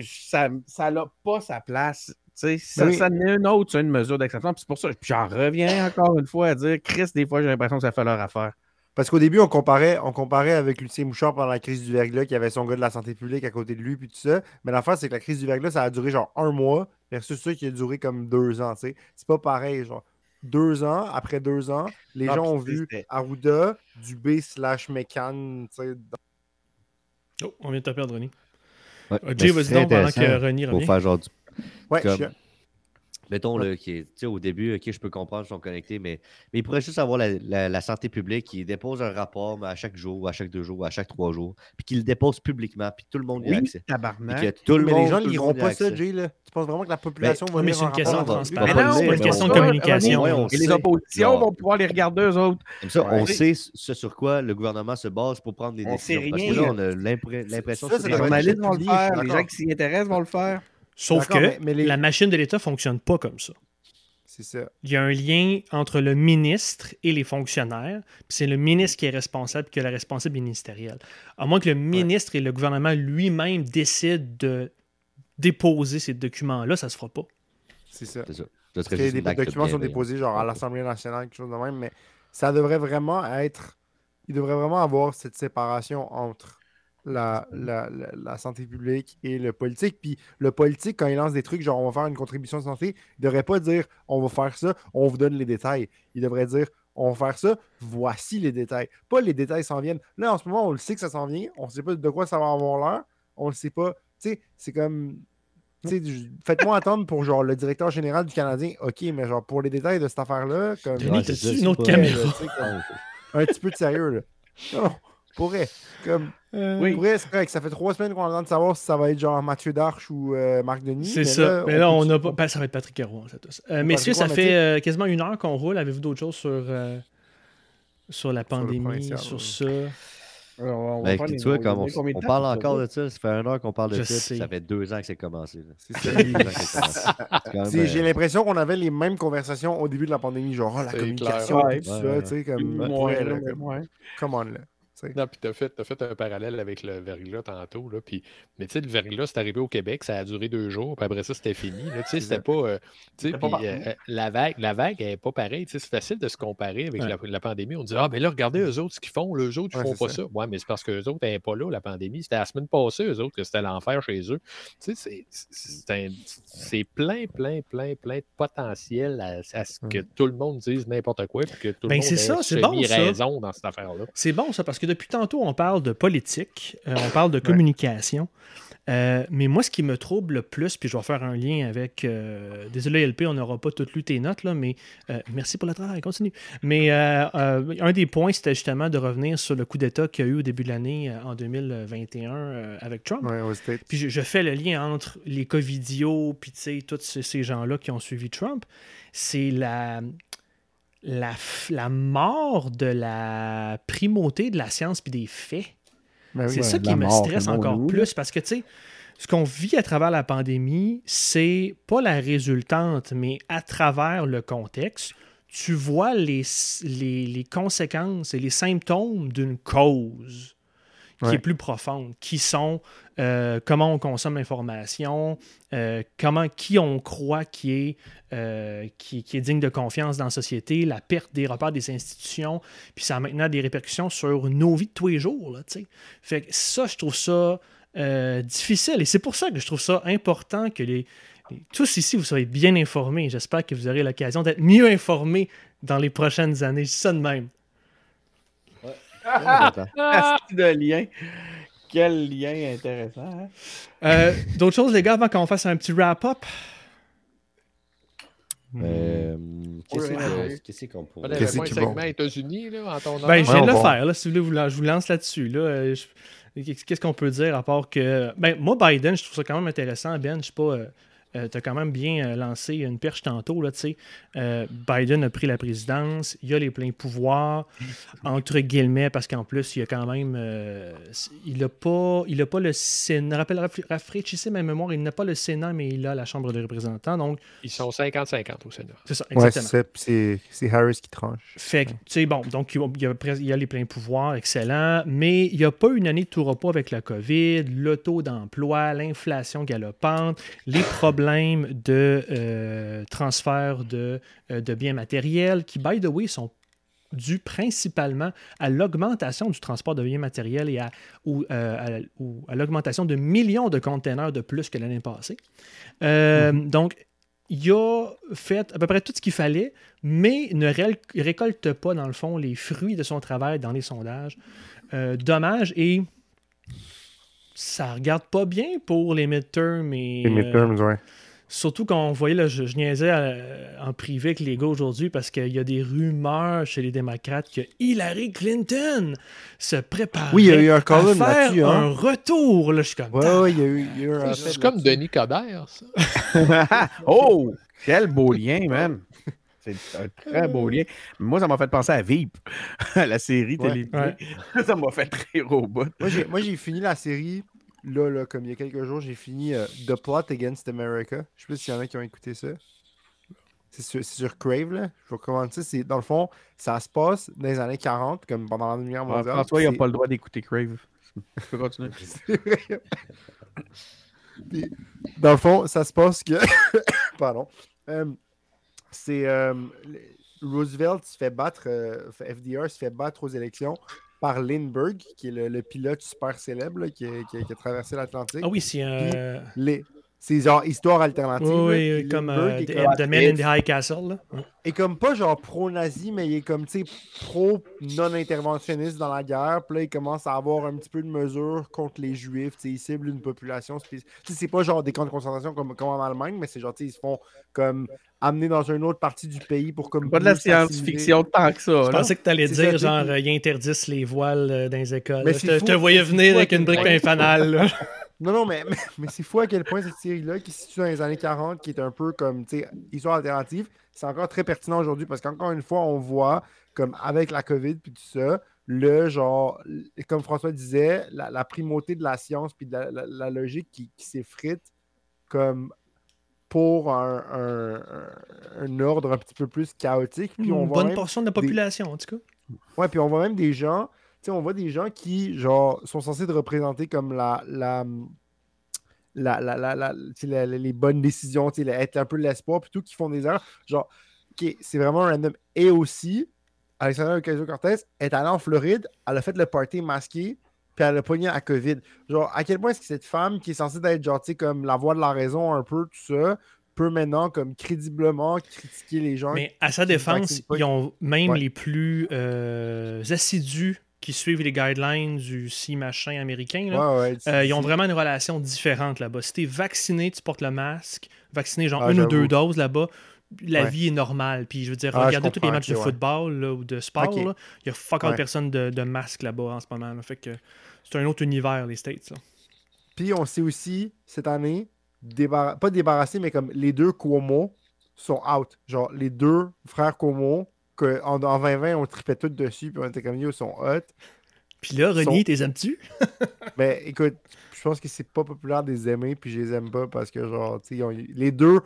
Speaker 2: Ça n'a pas sa place. Ça,
Speaker 1: Oui.
Speaker 2: ça en est une autre, c'est une mesure d'exception. C'est pour ça, j'en reviens encore une fois à dire, Chris, des fois, j'ai l'impression que ça fait leur affaire.
Speaker 1: Parce qu'au début, on comparait, on comparait avec Lucien Mouchard pendant la crise du verglas, qui avait son gars de la santé publique à côté de lui, puis tout ça. Mais l'affaire, c'est que la crise du verglas, ça a duré genre un mois, versus ça qui a duré comme deux ans, tu sais. C'est pas pareil, genre. Deux ans, après deux ans, les gens ont vu Arruda, Dubé slash Mécan, tu sais. dans-
Speaker 3: Oh, on vient de te perdre, René.
Speaker 4: Ouais,
Speaker 3: Euh, Jay, vas-y donc pendant que René
Speaker 4: Pour
Speaker 3: revient.
Speaker 4: faire genre du
Speaker 1: Ouais,
Speaker 4: Comme-
Speaker 1: je-
Speaker 4: Mettons,
Speaker 1: Ouais.
Speaker 4: là, qui est- tu sais, au début, OK, je peux comprendre, ils sont connectés, mais, mais il pourrait juste avoir la, la- la santé publique qui dépose un rapport mais à chaque jour, à chaque deux jours, à chaque trois jours, puis qu'il le dépose publiquement, puis tout le monde y a
Speaker 2: Oui,
Speaker 4: accès. Puis
Speaker 2: tabarnak.
Speaker 4: que tout le
Speaker 1: mais
Speaker 4: monde,
Speaker 1: les gens
Speaker 4: le
Speaker 1: liront pas ça. Jay, là? Tu penses vraiment que la population va
Speaker 3: mais
Speaker 1: lire
Speaker 3: c'est
Speaker 1: un
Speaker 3: une question
Speaker 1: rapport
Speaker 3: de transparence.
Speaker 4: Ben c'est une question de
Speaker 3: communication.
Speaker 2: René,
Speaker 4: Ouais, on
Speaker 2: Et les oppositions vont pouvoir les regarder eux autres.
Speaker 4: Comme ça, on sait ce sur quoi le gouvernement se base pour prendre des
Speaker 2: On
Speaker 4: décisions.
Speaker 2: sait
Speaker 4: Parce que
Speaker 2: rien.
Speaker 4: là, on a l'impression
Speaker 1: Ça,
Speaker 4: que
Speaker 1: c'est
Speaker 2: Les journalistes vont le faire, les gens qui s'y intéressent vont le faire.
Speaker 3: Sauf que
Speaker 1: mais- mais les-
Speaker 3: la machine de l'État fonctionne pas comme ça.
Speaker 1: C'est ça.
Speaker 3: Il y a un lien entre le ministre et les fonctionnaires, puis c'est le ministre qui est responsable, qui a la responsabilité ministérielle. À moins que le ministre et le gouvernement lui-même décident de déposer ces documents-là, ça se fera pas.
Speaker 1: C'est ça.
Speaker 4: C'est ça. Ça
Speaker 1: Parce
Speaker 4: serait
Speaker 1: que
Speaker 4: juste
Speaker 1: des
Speaker 4: un acte
Speaker 1: documents sont déposés genre à l'Assemblée nationale, quelque chose de même, mais ça devrait vraiment être. Il devrait vraiment avoir cette séparation entre la, la, la, la santé publique et le politique. Puis le politique, quand il lance des trucs, genre on va faire une contribution de santé, il ne devrait pas dire on va faire ça, on vous donne les détails. Il devrait dire on va faire ça, voici les détails. Pas les détails s'en viennent. Là, en ce moment, on le sait que ça s'en vient, on ne sait pas de quoi ça va avoir l'air, on ne le sait pas. Tu sais, c'est comme. tu sais, du- Faites-moi attendre pour genre le directeur général du Canadien. OK, mais genre pour les détails de cette affaire-là, comme.
Speaker 3: Denis,
Speaker 4: Ouais,
Speaker 3: une autre caméra?
Speaker 1: là, comme- un petit peu de sérieux, là. Non, pourrait. Comme,
Speaker 3: Euh,
Speaker 2: Oui.
Speaker 1: pourrait, c'est correct. Ça fait trois semaines qu'on attend de savoir si ça va être genre Mathieu Darche ou euh, Marc Denis.
Speaker 3: C'est ça. mais là, on
Speaker 1: peut-
Speaker 3: a pas. ben, ça va être Patrick Caron. ça, tous. Euh, messieurs, ça fait euh, quasiment une heure qu'on roule. Avez-vous d'autres choses sur, euh, sur la pandémie,
Speaker 1: provincial,
Speaker 3: sur
Speaker 1: ouais.
Speaker 3: ça?
Speaker 2: Alors, on va
Speaker 4: Ben, tu vois,
Speaker 2: on
Speaker 4: comme parle encore de ça, ça fait une heure qu'on parle de
Speaker 3: Je
Speaker 4: ça,
Speaker 3: sais.
Speaker 4: ça fait deux ans que c'est commencé. <laughs>
Speaker 1: J'ai
Speaker 4: euh,
Speaker 1: l'impression qu'on avait les mêmes conversations au début de la pandémie, genre oh, la communication, tout
Speaker 4: Ouais,
Speaker 1: ça,
Speaker 4: ouais,
Speaker 1: tu sais, comme,
Speaker 2: Ouais, ouais.
Speaker 1: come on, là. Tu.
Speaker 5: Non, puis t'as fait, t'as fait un parallèle avec le verglas tantôt. Là, puis, mais tu sais, le verglas, c'est arrivé au Québec, ça a duré deux jours, puis après ça, c'était fini. Tu c'était pas. euh, tu sais,
Speaker 9: C'était pas
Speaker 5: euh, la vague, la vague, elle n'est pas pareille. Tu C'est facile de se comparer avec
Speaker 3: Ouais.
Speaker 5: la, la pandémie. On dit Ah, ben là, regardez eux autres ce qu'ils font. Eux autres, ils
Speaker 1: Ouais,
Speaker 5: font pas
Speaker 1: ça.
Speaker 5: ça. Ouais, mais c'est parce qu'eux autres n'étaient pas là, la pandémie. C'était la semaine passée, eux autres, que c'était l'enfer chez eux. Tu sais, c'est- plein, plein, plein, plein de potentiel à, à ce que tout le monde dise n'importe quoi, puis que tout
Speaker 3: Ben,
Speaker 5: le monde
Speaker 3: c'est ça,
Speaker 5: ait
Speaker 3: c'est bon, ça.
Speaker 5: raison dans cette affaire-là.
Speaker 3: C'est bon ça, parce que depuis tantôt, on parle de politique, euh, on parle de communication. Euh, mais moi, ce qui me trouble le plus, puis je vais faire un lien avec. euh, désolé, LP, on n'aura pas toutes lu tes notes, là, mais merci pour le travail, continue. Mais un des points, c'était justement de revenir sur le coup d'État qu'il y a eu au début de l'année, en 2021, euh, avec Trump.
Speaker 1: Ouais, States.
Speaker 3: Puis je, je fais le lien entre les Covidios, puis tu sais, tous ces, ces gens-là qui ont suivi Trump. C'est la, la, la mort de la primauté de la science puis des faits.
Speaker 1: Ben oui.
Speaker 3: c'est ça
Speaker 2: ouais,
Speaker 3: qui me stresse encore plus parce que, tu sais, ce qu'on vit à travers la pandémie, c'est pas la résultante, mais à travers le contexte, tu vois les, les, les conséquences et les symptômes d'une cause qui
Speaker 1: Ouais.
Speaker 3: est plus profonde, qui sont euh, comment on consomme l'information, euh, comment qui on croit qui est, euh, qui, qui est digne de confiance dans la société, la perte des repères des institutions, puis ça a maintenant des répercussions sur nos vies de tous les jours. Là, tu sais. fait que ça, je trouve ça difficile et c'est pour ça que je trouve ça important que les, tous ici, vous soyez bien informés. J'espère que vous aurez l'occasion d'être mieux informés dans les prochaines années. Je dis ça de même.
Speaker 2: Asti <laughs> de lien. Quel lien intéressant. hein?
Speaker 3: Euh, D'autres choses, les gars, avant qu'on fasse un petit wrap-up?
Speaker 4: Euh, Qu'est-ce qu'on
Speaker 5: On
Speaker 4: pourrait.
Speaker 1: Qu'est-ce qui
Speaker 5: segment
Speaker 1: bon?
Speaker 5: États-Unis là, en ton
Speaker 3: Ben, je viens de le
Speaker 1: bon.
Speaker 3: faire, là, si vous voulez, je vous lance là-dessus. Là. Euh, je- Qu'est-ce qu'on peut dire à part que. Ben, moi, Biden, je trouve ça quand même intéressant, Ben. Je sais pas. Euh, euh, t'as quand même bien euh, lancé une perche tantôt, là, tu sais. Euh, Biden a pris la présidence, il a les pleins pouvoirs, <laughs> entre guillemets, parce qu'en plus, il a quand même... euh, il a pas, il a pas le Sénat... Rappelle, rafra- rafraîchissez ma mémoire, il n'a pas le Sénat, mais il a la Chambre des représentants, donc
Speaker 5: Ils sont 50-50 au Sénat.
Speaker 3: c'est ça, exactement.
Speaker 1: c'est Harris qui tranche.
Speaker 3: Fait que, tu sais, bon, donc il y a, il a les pleins pouvoirs, excellent, mais il n'y a pas une année de tout repos avec la COVID, le taux d'emploi, l'inflation galopante, les problèmes <laughs> de euh, transfert de, euh, de biens matériels qui, by the way, sont dus principalement à l'augmentation du transport de biens matériels et à, ou, euh, à- l'augmentation de millions de containers de plus que l'année passée. Euh, Donc, il a fait à peu près tout ce qu'il fallait, mais ne ré- récolte pas, dans le fond, les fruits de son travail dans les sondages. Dommage, et ça regarde pas bien pour les midterms. Et,
Speaker 1: Les
Speaker 3: euh,
Speaker 1: midterms, ouais.
Speaker 3: Surtout quand on voyait, là, je, je niaisais euh, en privé avec les gars aujourd'hui parce qu'il y a des rumeurs chez les démocrates que Hillary Clinton se prépare
Speaker 1: Oui, il y a eu un
Speaker 3: à faire
Speaker 1: hein.
Speaker 3: un retour. Là, je suis comme,
Speaker 1: Ouais, ouais, il y a eu, il y a eu un
Speaker 5: C'est
Speaker 1: rappel
Speaker 5: comme. Denis Coderre, ça. <laughs>
Speaker 2: oh! Quel beau lien, man! C'est un très beau lien. Moi, ça m'a fait penser à Veep, à <laughs> la série
Speaker 1: Ouais.
Speaker 2: télé.
Speaker 3: Ouais.
Speaker 2: Ça m'a fait.
Speaker 1: Moi, j'ai- Moi, j'ai fini la série, là, là, comme il y a quelques jours, j'ai fini euh, The Plot Against America. Je sais pas s'il y en a qui ont écouté ça. C'est sur, sur Crave, là. Je vous recommande ça. Dans le fond, ça se passe dans les années 40, comme pendant la Deuxième Guerre
Speaker 2: Ah,
Speaker 1: mondiale.
Speaker 2: François, il n'a pas le droit d'écouter Crave. Je peux continuer. <laughs>
Speaker 1: Puis, dans le fond, ça se passe que. <coughs> Pardon. Euh, c'est. euh, Roosevelt se fait battre. FDR se fait battre aux élections. Par Lindbergh, qui est le, le pilote super célèbre là, qui, a, qui a- qui a traversé l'Atlantique.
Speaker 3: Ah oui, c'est un.
Speaker 1: Les- C'est genre histoire alternative.
Speaker 3: Oui, oui, comme euh, The,
Speaker 1: comme-
Speaker 3: The Man in the High Castle. Là.
Speaker 1: Est comme pas genre pro-nazi, mais il est comme, tu sais, pro-non-interventionniste dans la guerre. Puis là, il commence à avoir un petit peu de mesures contre les Juifs. Tu sais, il cible une population spécifique. Tu sais, c'est pas genre des camps de concentration comme, comme en Allemagne, mais c'est genre, tu sais, ils se font comme amener dans une autre partie du pays pour comme.
Speaker 2: Pas de la science-fiction tant que ça.
Speaker 3: Je
Speaker 2: là.
Speaker 3: pensais que tu allais dire,
Speaker 1: ça,
Speaker 3: genre, euh, ils interdisent les voiles euh, dans les écoles.
Speaker 1: Mais
Speaker 3: Je te, voyais venir avec une brique là.
Speaker 1: Non, non, mais, mais, mais c'est fou à quel point cette série-là, qui se situe dans les années 40, qui est un peu comme, tu sais, histoire alternative, c'est encore très pertinent aujourd'hui parce qu'encore une fois, on voit, comme avec la COVID puis tout ça, le genre, comme François disait, la, la primauté de la science puis de la, la- la logique qui, qui s'effrite comme pour un, un- un- un ordre un petit peu plus chaotique. Puis on
Speaker 3: Une bonne portion de la
Speaker 1: des-
Speaker 3: population, en tout cas.
Speaker 1: Ouais, puis on voit même des gens, sais, on voit des gens qui, genre, sont censés représenter comme la. la la, la, les bonnes décisions, être un peu l'espoir, plutôt qui font des erreurs. Genre, ok, c'est vraiment random. Et aussi, Alexandra Ocasio-Cortez est allée en Floride, elle a fait le party masqué, puis elle a pogné la COVID. Genre, à quel point est-ce que cette femme, qui est censée être, genre, comme la voix de la raison, un peu, tout ça, peut maintenant, comme, crédiblement critiquer les gens.
Speaker 3: Mais à sa défense, ils ont même
Speaker 1: Ouais.
Speaker 3: les plus euh, assidus qui suivent les guidelines du si machin américain. là,
Speaker 1: Ouais, ouais,
Speaker 3: euh, ils ont vraiment une relation différente là-bas. Si t'es vacciné, tu portes le masque. Vacciné, genre
Speaker 1: Ah,
Speaker 3: une ou deux doses là-bas, la
Speaker 1: Ouais.
Speaker 3: vie est normale. Puis je veux dire,
Speaker 1: Ah,
Speaker 3: regardez tous les matchs de football là, ou de sport, là, il y a fuck all personne de, de masque là-bas en ce moment. Fait que c'est un autre univers, les States.
Speaker 1: Puis on sait aussi, cette année, pas débarrassé, mais comme les deux Cuomo sont out. Genre, les deux frères Cuomo, que en, en 2020, on tripait tout dessus, puis on était comme, yo, ils sont hot.
Speaker 3: Puis là,
Speaker 1: Sont-
Speaker 3: René, t'es aimes-tu?
Speaker 1: Mais <laughs> écoute, je pense que c'est pas populaire de les aimer, puis je les aime pas parce que, genre, tu sais, ont- les deux.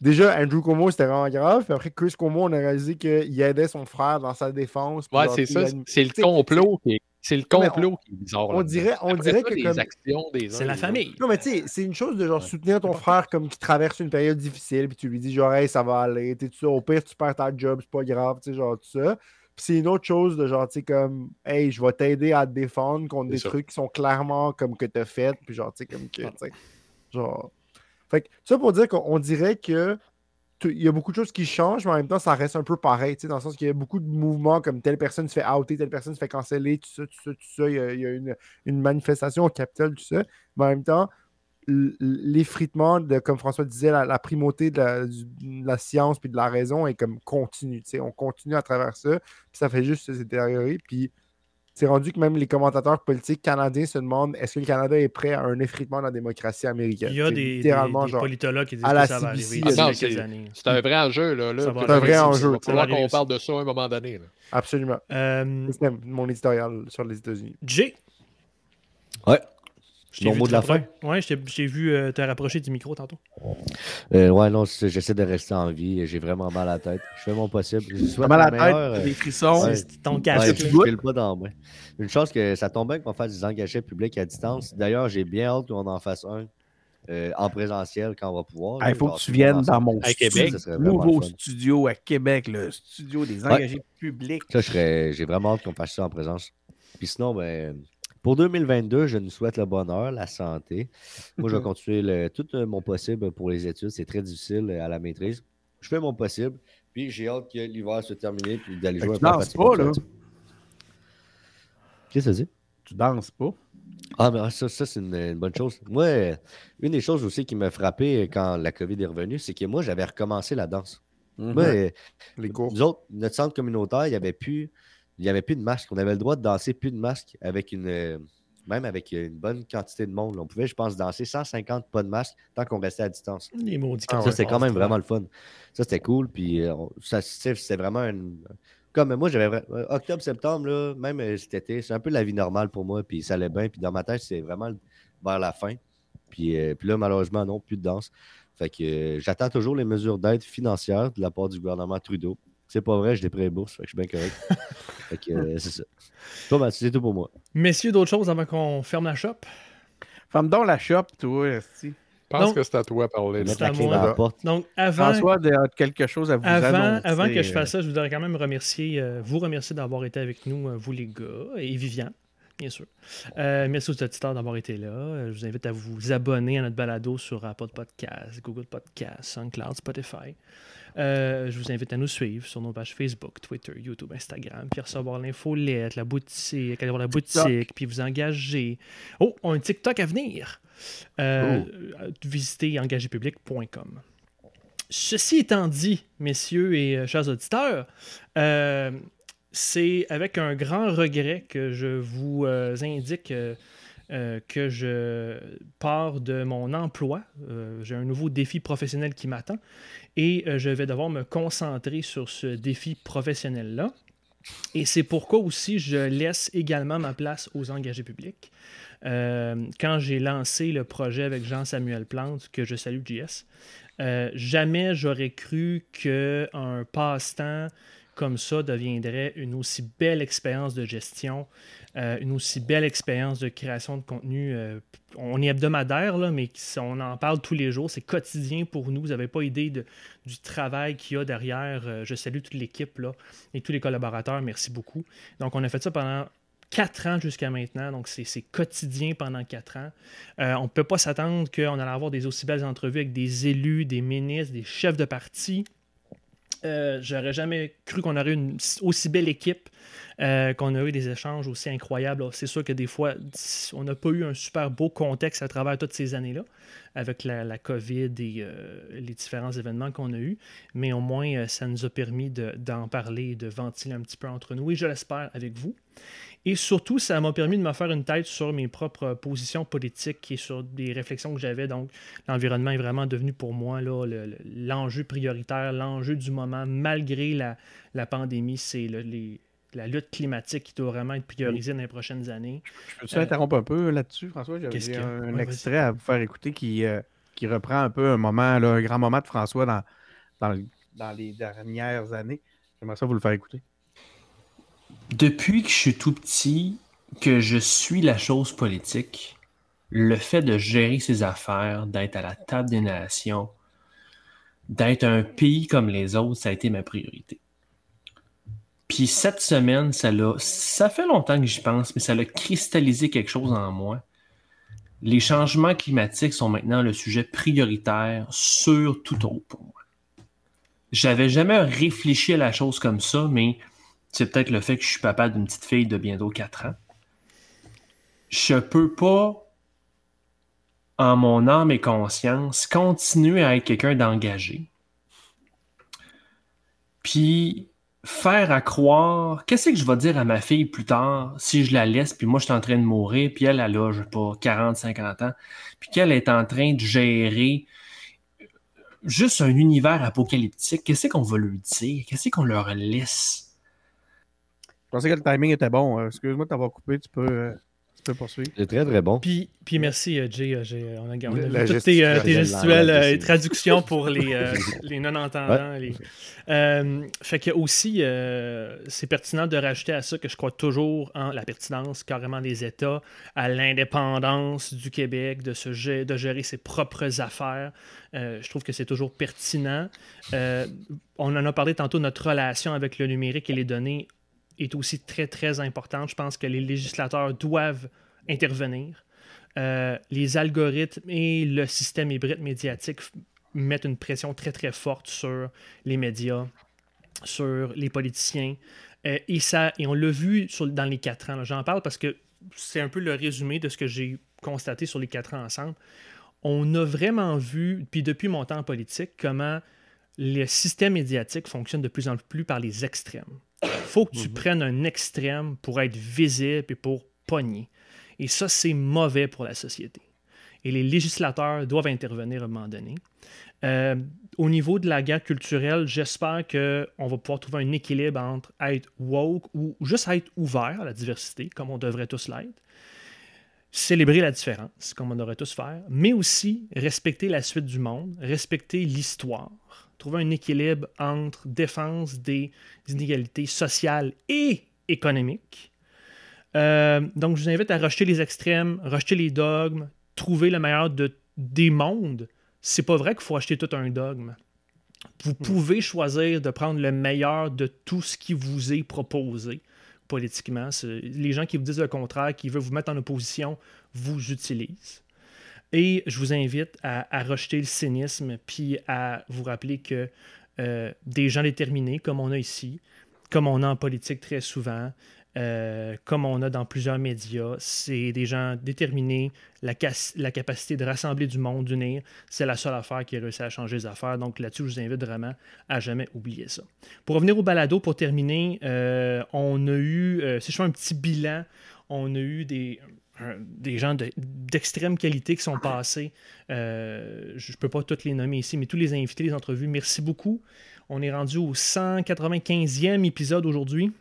Speaker 1: Déjà, Andrew Cuomo, c'était vraiment grave. Puis après, Chris Cuomo, on a réalisé qu'il aidait son frère dans sa défense.
Speaker 5: Ouais, c'est ça. C'est le complot qui est. C'est le
Speaker 1: on-
Speaker 5: complot qui est bizarre.
Speaker 1: on dirait- on
Speaker 5: Après
Speaker 1: dirait
Speaker 5: ça,
Speaker 1: que
Speaker 5: les
Speaker 1: comme-
Speaker 5: actions des
Speaker 3: C'est la famille.
Speaker 1: Non, mais tu sais, c'est une chose de genre soutenir ton frère comme qui traverse une période difficile, puis tu lui dis genre, hey, ça va aller, tu tout ça, au pire, tu perds ta job, c'est pas grave, tu sais, genre, tout ça. Puis c'est une autre chose de genre, tu sais, comme, hey, je vais t'aider à te défendre contre des
Speaker 5: ça.
Speaker 1: trucs qui sont clairement comme que t'as fait, puis genre, tu sais, comme que, tu sais, genre. Fait que, ça pour dire qu'on on dirait que tu- il y a beaucoup de choses qui changent, mais en même temps, ça reste un peu pareil, dans le sens qu'il y a beaucoup de mouvements comme telle personne se fait outer, telle personne se fait canceller, tout ça, tout ça, tout ça. Il y a, une, une manifestation au Capitole, tout ça. Mais en même temps, l'effritement de, comme François disait, la, primauté de la, science puis de la raison est comme continue. On continue à travers ça, puis ça fait juste se détériorer. Puis c'est rendu que même les commentateurs politiques canadiens se demandent est-ce que le Canada est prêt à un effritement de la démocratie américaine?
Speaker 3: Il y a des, des-
Speaker 1: littéralement
Speaker 3: des
Speaker 1: genre.
Speaker 3: politologues qui disent
Speaker 1: à la
Speaker 3: que ça va
Speaker 1: CBC,
Speaker 3: arriver
Speaker 1: il
Speaker 5: Ah c'est-
Speaker 3: années.
Speaker 5: C'est un vrai enjeu. Là, là.
Speaker 1: C'est un vrai
Speaker 5: Il
Speaker 1: enjeu,
Speaker 3: ça va
Speaker 5: qu'on parle de ça à un moment donné. là.
Speaker 1: Absolument.
Speaker 3: Euh,
Speaker 1: C'est mon éditorial sur les États-Unis.
Speaker 3: Jay,
Speaker 4: Ouais.
Speaker 3: Vu
Speaker 4: mot de la
Speaker 3: Ouais, t'ai- je t'ai vu euh, te rapprocher du micro tantôt.
Speaker 4: Euh, ouais, non, j'essaie de rester en vie. J'ai vraiment mal à la tête. Je fais mon possible. Je souhaite
Speaker 2: mal à
Speaker 4: la
Speaker 2: tête,
Speaker 4: euh,
Speaker 2: des frissons.
Speaker 4: ouais.
Speaker 3: C'est ton
Speaker 4: Ouais,
Speaker 3: casque.
Speaker 4: je pas dans moi. Une chance que ça tombe bien qu'on fasse des engagés publics à distance. D'ailleurs, j'ai bien hâte qu'on en fasse un euh, en présentiel quand on va pouvoir.
Speaker 2: Il faut que tu viennes dans mon
Speaker 5: À
Speaker 2: studio,
Speaker 5: Québec,
Speaker 2: nouveau studio à Québec, le studio des
Speaker 4: Ouais.
Speaker 2: engagés publics.
Speaker 4: Ça, je serais- j'ai vraiment hâte qu'on fasse ça en présence. Puis sinon, ben, pour 2022, je nous souhaite le bonheur, la santé. Moi, je vais continuer le- tout euh, mon possible pour les études. C'est très difficile euh, à la maîtrise. Je fais mon possible. Puis j'ai hâte que l'hiver soit terminé puis d'aller jouer un
Speaker 2: tu
Speaker 4: peu à
Speaker 2: danses pas, là.
Speaker 4: Qu'est-ce que ça dit?
Speaker 2: Tu danses pas.
Speaker 4: Ah, mais ça, ça c'est une, une bonne chose. Moi, euh, une des choses aussi qui m'a frappé quand la COVID est revenue, c'est que moi, j'avais recommencé la danse. Moi, euh,
Speaker 1: Les cours.
Speaker 4: nous autres, notre centre communautaire, il n'y avait plus. Il n'y avait plus de masque. On avait le droit de danser plus de masque avec une. euh, même avec une bonne quantité de monde. là. On pouvait, je pense, danser 150 pas de masque tant qu'on restait à distance.
Speaker 3: Les maudits
Speaker 1: Ah
Speaker 4: ça, c'était quand même
Speaker 3: toi.
Speaker 4: vraiment le fun. Ça, c'était cool. Puis, euh, c'était vraiment une. Comme moi, j'avais. euh, Octobre, septembre, là, même euh, cet été, c'est un peu la vie normale pour moi. Puis, ça allait bien. Puis, dans ma tête, c'est vraiment vers la fin. Puis, euh, puis là, malheureusement, non, plus de danse. Fait que euh, j'attends toujours les mesures d'aide financière de la part du gouvernement Trudeau. C'est pas vrai, j'ai des prêts bourses, fait que je suis bien correct. <laughs> fait que euh, c'est ça. Toi, Mathieu, c'est tout pour moi.
Speaker 3: Messieurs, d'autres choses avant qu'on ferme la shop?
Speaker 2: Femme donc la shop, toi, esti.
Speaker 5: pense
Speaker 3: Donc-
Speaker 5: que c'est à toi de parler.
Speaker 4: Mettre
Speaker 3: à
Speaker 4: la clé
Speaker 3: moi.
Speaker 4: dans la porte.
Speaker 3: Donc, avant,
Speaker 2: François a quelque chose à vous
Speaker 3: avant,
Speaker 2: annoncer.
Speaker 3: avant que je
Speaker 2: euh,
Speaker 3: fasse ça, je voudrais quand même remercier, euh, vous remercier d'avoir été avec nous, euh, vous les gars, et Vivian, bien sûr. Euh, merci aux auditeurs d'avoir été là. Je vous invite à vous abonner à notre balado sur Apple Podcasts, Google Podcasts, SoundCloud, Spotify. Euh, je vous invite à nous suivre sur nos pages Facebook, Twitter, YouTube, Instagram, puis recevoir l'infolette, la boutique, aller voir la boutique, puis vous engager. Oh, on a un TikTok à venir. Euh, euh, Visitez engagépublic.com. Ceci étant dit, messieurs et euh, chers auditeurs, euh, c'est avec un grand regret que je vous indique euh, que je pars de mon emploi. Euh, J'ai un nouveau défi professionnel qui m'attend et euh, je vais devoir me concentrer sur ce défi professionnel-là. Et c'est pourquoi aussi je laisse également ma place aux engagés publics. Quand j'ai lancé le projet avec Jean-Samuel Plante, que je salue JS, jamais j'aurais cru qu'un passe-temps comme ça deviendrait une aussi belle expérience de gestion, euh, une aussi belle expérience de création de contenu. euh, on est hebdomadaire, là, mais on en parle tous les jours. C'est quotidien pour nous. Vous n'avez pas idée du travail qu'il y a derrière. Euh, je salue toute l'équipe et tous les collaborateurs. Merci beaucoup. Donc, on a fait ça pendant quatre ans jusqu'à maintenant. Donc, c'est quotidien pendant quatre ans. On ne peut pas s'attendre qu'on allait avoir des aussi belles entrevues avec des élus, des ministres, des chefs de parti. Euh, J'aurais jamais cru qu'on aurait une aussi belle équipe, euh, qu'on a eu des échanges aussi incroyables. C'est sûr que des fois, on n'a pas eu un super beau contexte à travers toutes ces années-là, avec la, COVID et euh, les différents événements qu'on a eus, mais au moins, ça nous a permis de- d'en parler, de ventiler un petit peu entre nous, et je l'espère avec vous. Et surtout, ça m'a permis de me faire une tête sur mes propres positions politiques et sur des réflexions que j'avais. Donc, l'environnement est vraiment devenu pour moi le- l'enjeu prioritaire, l'enjeu du moment, malgré la, la pandémie. C'est le- les- la lutte climatique qui doit vraiment être priorisée dans les prochaines années.
Speaker 2: Je peux-tu interrompre un peu là-dessus, François? J'avais un,
Speaker 3: Ouais,
Speaker 2: extrait à vous faire écouter qui, euh, qui reprend un peu un moment, là, un grand moment de François dans, dans les dernières années. J'aimerais ça vous le faire écouter.
Speaker 8: Depuis que je suis tout petit, que je suis la chose politique, le fait de gérer ses affaires, d'être à la table des nations, d'être un pays comme les autres, ça a été ma priorité. Puis cette semaine, ça l'a, ça fait longtemps que j'y pense, mais ça l'a cristallisé quelque chose en moi. Les changements climatiques sont maintenant le sujet prioritaire sur tout autre pour moi. J'avais jamais réfléchi à la chose comme ça, mais c'est peut-être le fait que je suis papa d'une petite fille de bientôt 4 ans. Je peux pas, en mon âme et conscience, continuer à être quelqu'un d'engagé. Puis faire à croire, qu'est-ce que je vais dire à ma fille plus tard si je la laisse, puis moi je suis en train de mourir, puis elle, elle a, je sais pas, 40, 50 ans, puis qu'elle est en train de gérer juste un univers apocalyptique, qu'est-ce qu'on va lui dire? Qu'est-ce qu'on leur laisse?
Speaker 2: Je pensais que le timing était bon. Euh, Excuse-moi de t'avoir coupé. Tu peux, euh, tu peux poursuivre.
Speaker 4: C'est très, très bon.
Speaker 3: Puis, puis merci, euh, Jay. j'ai- on a, vu toutes tes, euh, tes
Speaker 4: gestuelle.
Speaker 3: gestuelles euh, et traductions pour les, euh, <laughs> les non-entendants. les- Euh, fait que aussi, euh, c'est pertinent de rajouter à ça que je crois toujours en la pertinence carrément des États, à l'indépendance du Québec, de, se gé- de gérer ses propres affaires. Euh, je trouve que c'est toujours pertinent. Euh, on en a parlé tantôt, notre relation avec le numérique et les données est aussi très, très importante. Je pense que les législateurs doivent intervenir. Euh, les algorithmes et le système hybride médiatique mettent une pression très, très forte sur les médias, sur les politiciens. Euh, et, ça, et on l'a vu dans les quatre ans. J'en parle parce que c'est un peu le résumé de ce que j'ai constaté sur les quatre ans ensemble. On a vraiment vu, puis depuis mon temps en politique, comment le système médiatique fonctionne de plus en plus par les extrêmes. Il faut que tu prennes un extrême pour être visible et pour pogner. Et ça, c'est mauvais pour la société. Et les législateurs doivent intervenir à un moment donné. Euh, au niveau de la guerre culturelle, j'espère qu'on va pouvoir trouver un équilibre entre être woke ou juste être ouvert à la diversité, comme on devrait tous l'être, célébrer la différence, comme on devrait tous faire, mais aussi respecter la suite du monde, respecter l'histoire, trouver un équilibre entre défense des inégalités sociales et économiques. Euh, donc, je vous invite à rejeter les extrêmes, rejeter les dogmes, trouver le meilleur de, des mondes, c'est pas vrai qu'il faut acheter tout un dogme. Vous pouvez choisir de prendre le meilleur de tout ce qui vous est proposé politiquement. Les gens qui vous disent le contraire, qui veulent vous mettre en opposition, vous utilisent. Et je vous invite à, rejeter le cynisme, puis à vous rappeler que euh, des gens déterminés, comme on a ici, comme on a en politique très souvent, euh, comme on a dans plusieurs médias, c'est des gens déterminés, la, capacité de rassembler du monde, d'unir, c'est la seule affaire qui a réussi à changer les affaires. Donc là-dessus, je vous invite vraiment à jamais oublier ça. Pour revenir au balado, pour terminer, euh, on a eu, si je fais un petit bilan, on a eu des, des gens de- d'extrême qualité qui sont passés. Euh, je ne peux pas tous les nommer ici, mais tous les invités, les entrevues, merci beaucoup. On est rendu au 195e épisode aujourd'hui.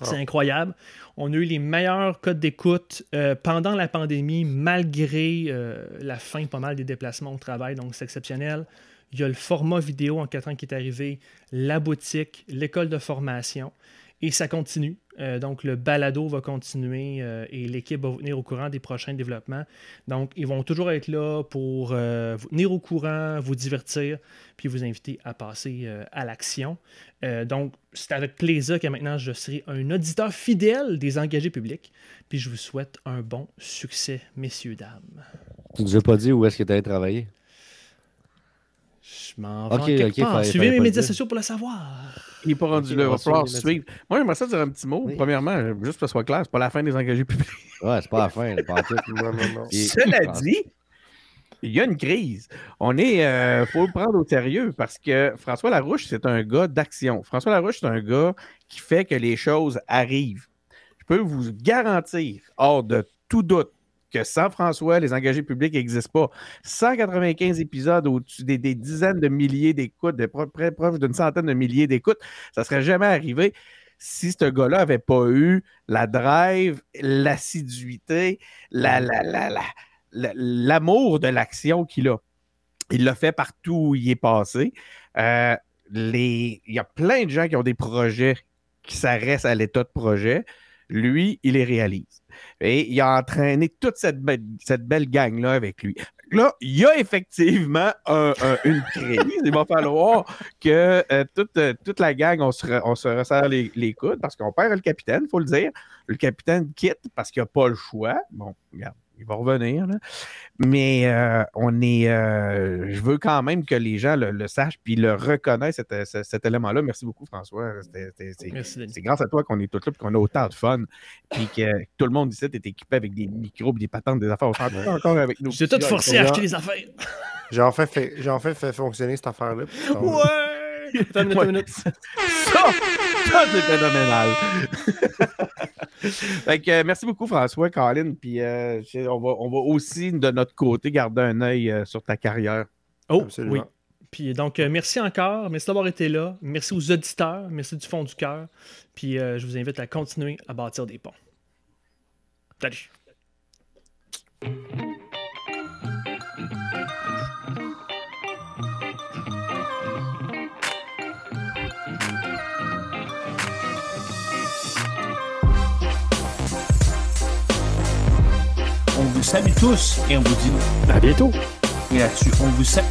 Speaker 3: C'est
Speaker 1: Ah.
Speaker 3: incroyable. On a eu les meilleurs codes d'écoute euh, pendant la pandémie, malgré euh, la fin pas mal des déplacements au travail, donc c'est exceptionnel. Il y a le format vidéo en 4 ans qui est arrivé, la boutique, l'école de formation, et ça continue. Euh, donc le balado va continuer euh, et l'équipe va vous tenir au courant des prochains développements. Donc ils vont toujours être là pour euh, vous tenir au courant, vous divertir, puis vous inviter à passer à l'action. Donc, c'est avec plaisir que maintenant je serai un auditeur fidèle des engagés publics. Puis je vous souhaite un bon succès, messieurs, dames.
Speaker 4: Tu nous as pas dit où est-ce que tu allais travailler?
Speaker 3: Je m'en vais
Speaker 4: Ok,
Speaker 3: en quelque
Speaker 4: ok,
Speaker 3: part.
Speaker 4: fallait-
Speaker 3: Suivez
Speaker 4: fallait
Speaker 3: mes médias sociaux pour le savoir.
Speaker 2: Il n'est pas rendu
Speaker 4: Ok,
Speaker 2: là, il va falloir
Speaker 4: suivre.
Speaker 2: Moi, j'aimerais ça dire un petit mot.
Speaker 4: Oui.
Speaker 2: Premièrement, juste pour que ce soit clair, c'est pas la fin des engagés publics.
Speaker 4: Ouais, c'est pas la fin, pas en tout. <laughs>
Speaker 1: Non, non, non.
Speaker 4: Puis-
Speaker 2: Cela dit, il y a une crise. On est, euh, faut le prendre au sérieux parce que François Larouche, c'est un gars d'action. François Larouche, c'est un gars qui fait que les choses arrivent. Je peux vous garantir, hors de tout doute, que sans François, les engagés publics n'existent pas. 195 épisodes au-dessus des, des dizaines de milliers d'écoutes, de près proche d'une centaine de milliers d'écoutes, ça ne serait jamais arrivé si ce gars-là n'avait pas eu la drive, l'assiduité, la, la, la, la- l'amour de l'action qu'il a. Il l'a fait partout où il est passé. Euh, les... Il y a plein de gens qui ont des projets qui s'arrêtent à l'état de projet. Lui, il les réalise. Et il a entraîné toute cette, be- cette belle gang-là avec lui. Là, il y a effectivement un- un- une crise. Il va falloir que euh, toute, euh, toute la gang, on se, re- on se resserre les, les coudes parce qu'on perd le capitaine, il faut le dire. Le capitaine quitte parce qu'il n'a pas le choix. Bon, regarde, il va revenir. là. Mais euh, on est. euh, je veux quand même que les gens le, le sachent puis le reconnaissent, cet, cet- cet élément-là. Merci beaucoup, François. C'est-
Speaker 3: Merci, Denis.
Speaker 2: c'est grâce à toi qu'on est tous là et qu'on a autant de fun. Puis que tout le monde ici est équipé avec des micros des patentes, des affaires. On encore avec nous.
Speaker 3: J'ai tout forcé à acheter les affaires.
Speaker 1: J'ai enfin fait, j'ai enfin fait fonctionner cette affaire-là. puis c'est tombé.
Speaker 3: Ouais! Attends une minute,
Speaker 2: Ouais.
Speaker 3: une minute.
Speaker 2: Ça, c'est phénoménal. <laughs> fait que, euh, merci beaucoup, François, Colin. Puis euh, on, va, on va aussi, de notre côté, garder un œil euh, sur ta carrière.
Speaker 3: Oh,
Speaker 1: Absolument.
Speaker 3: oui. Puis donc, euh, merci encore. Merci d'avoir été là. Merci aux auditeurs. Merci du fond du cœur. Puis euh, je vous invite à continuer à bâtir des ponts. Salut.
Speaker 8: Vous salue tous et on vous dit
Speaker 6: À bientôt.
Speaker 8: et là-dessus, on vous salue.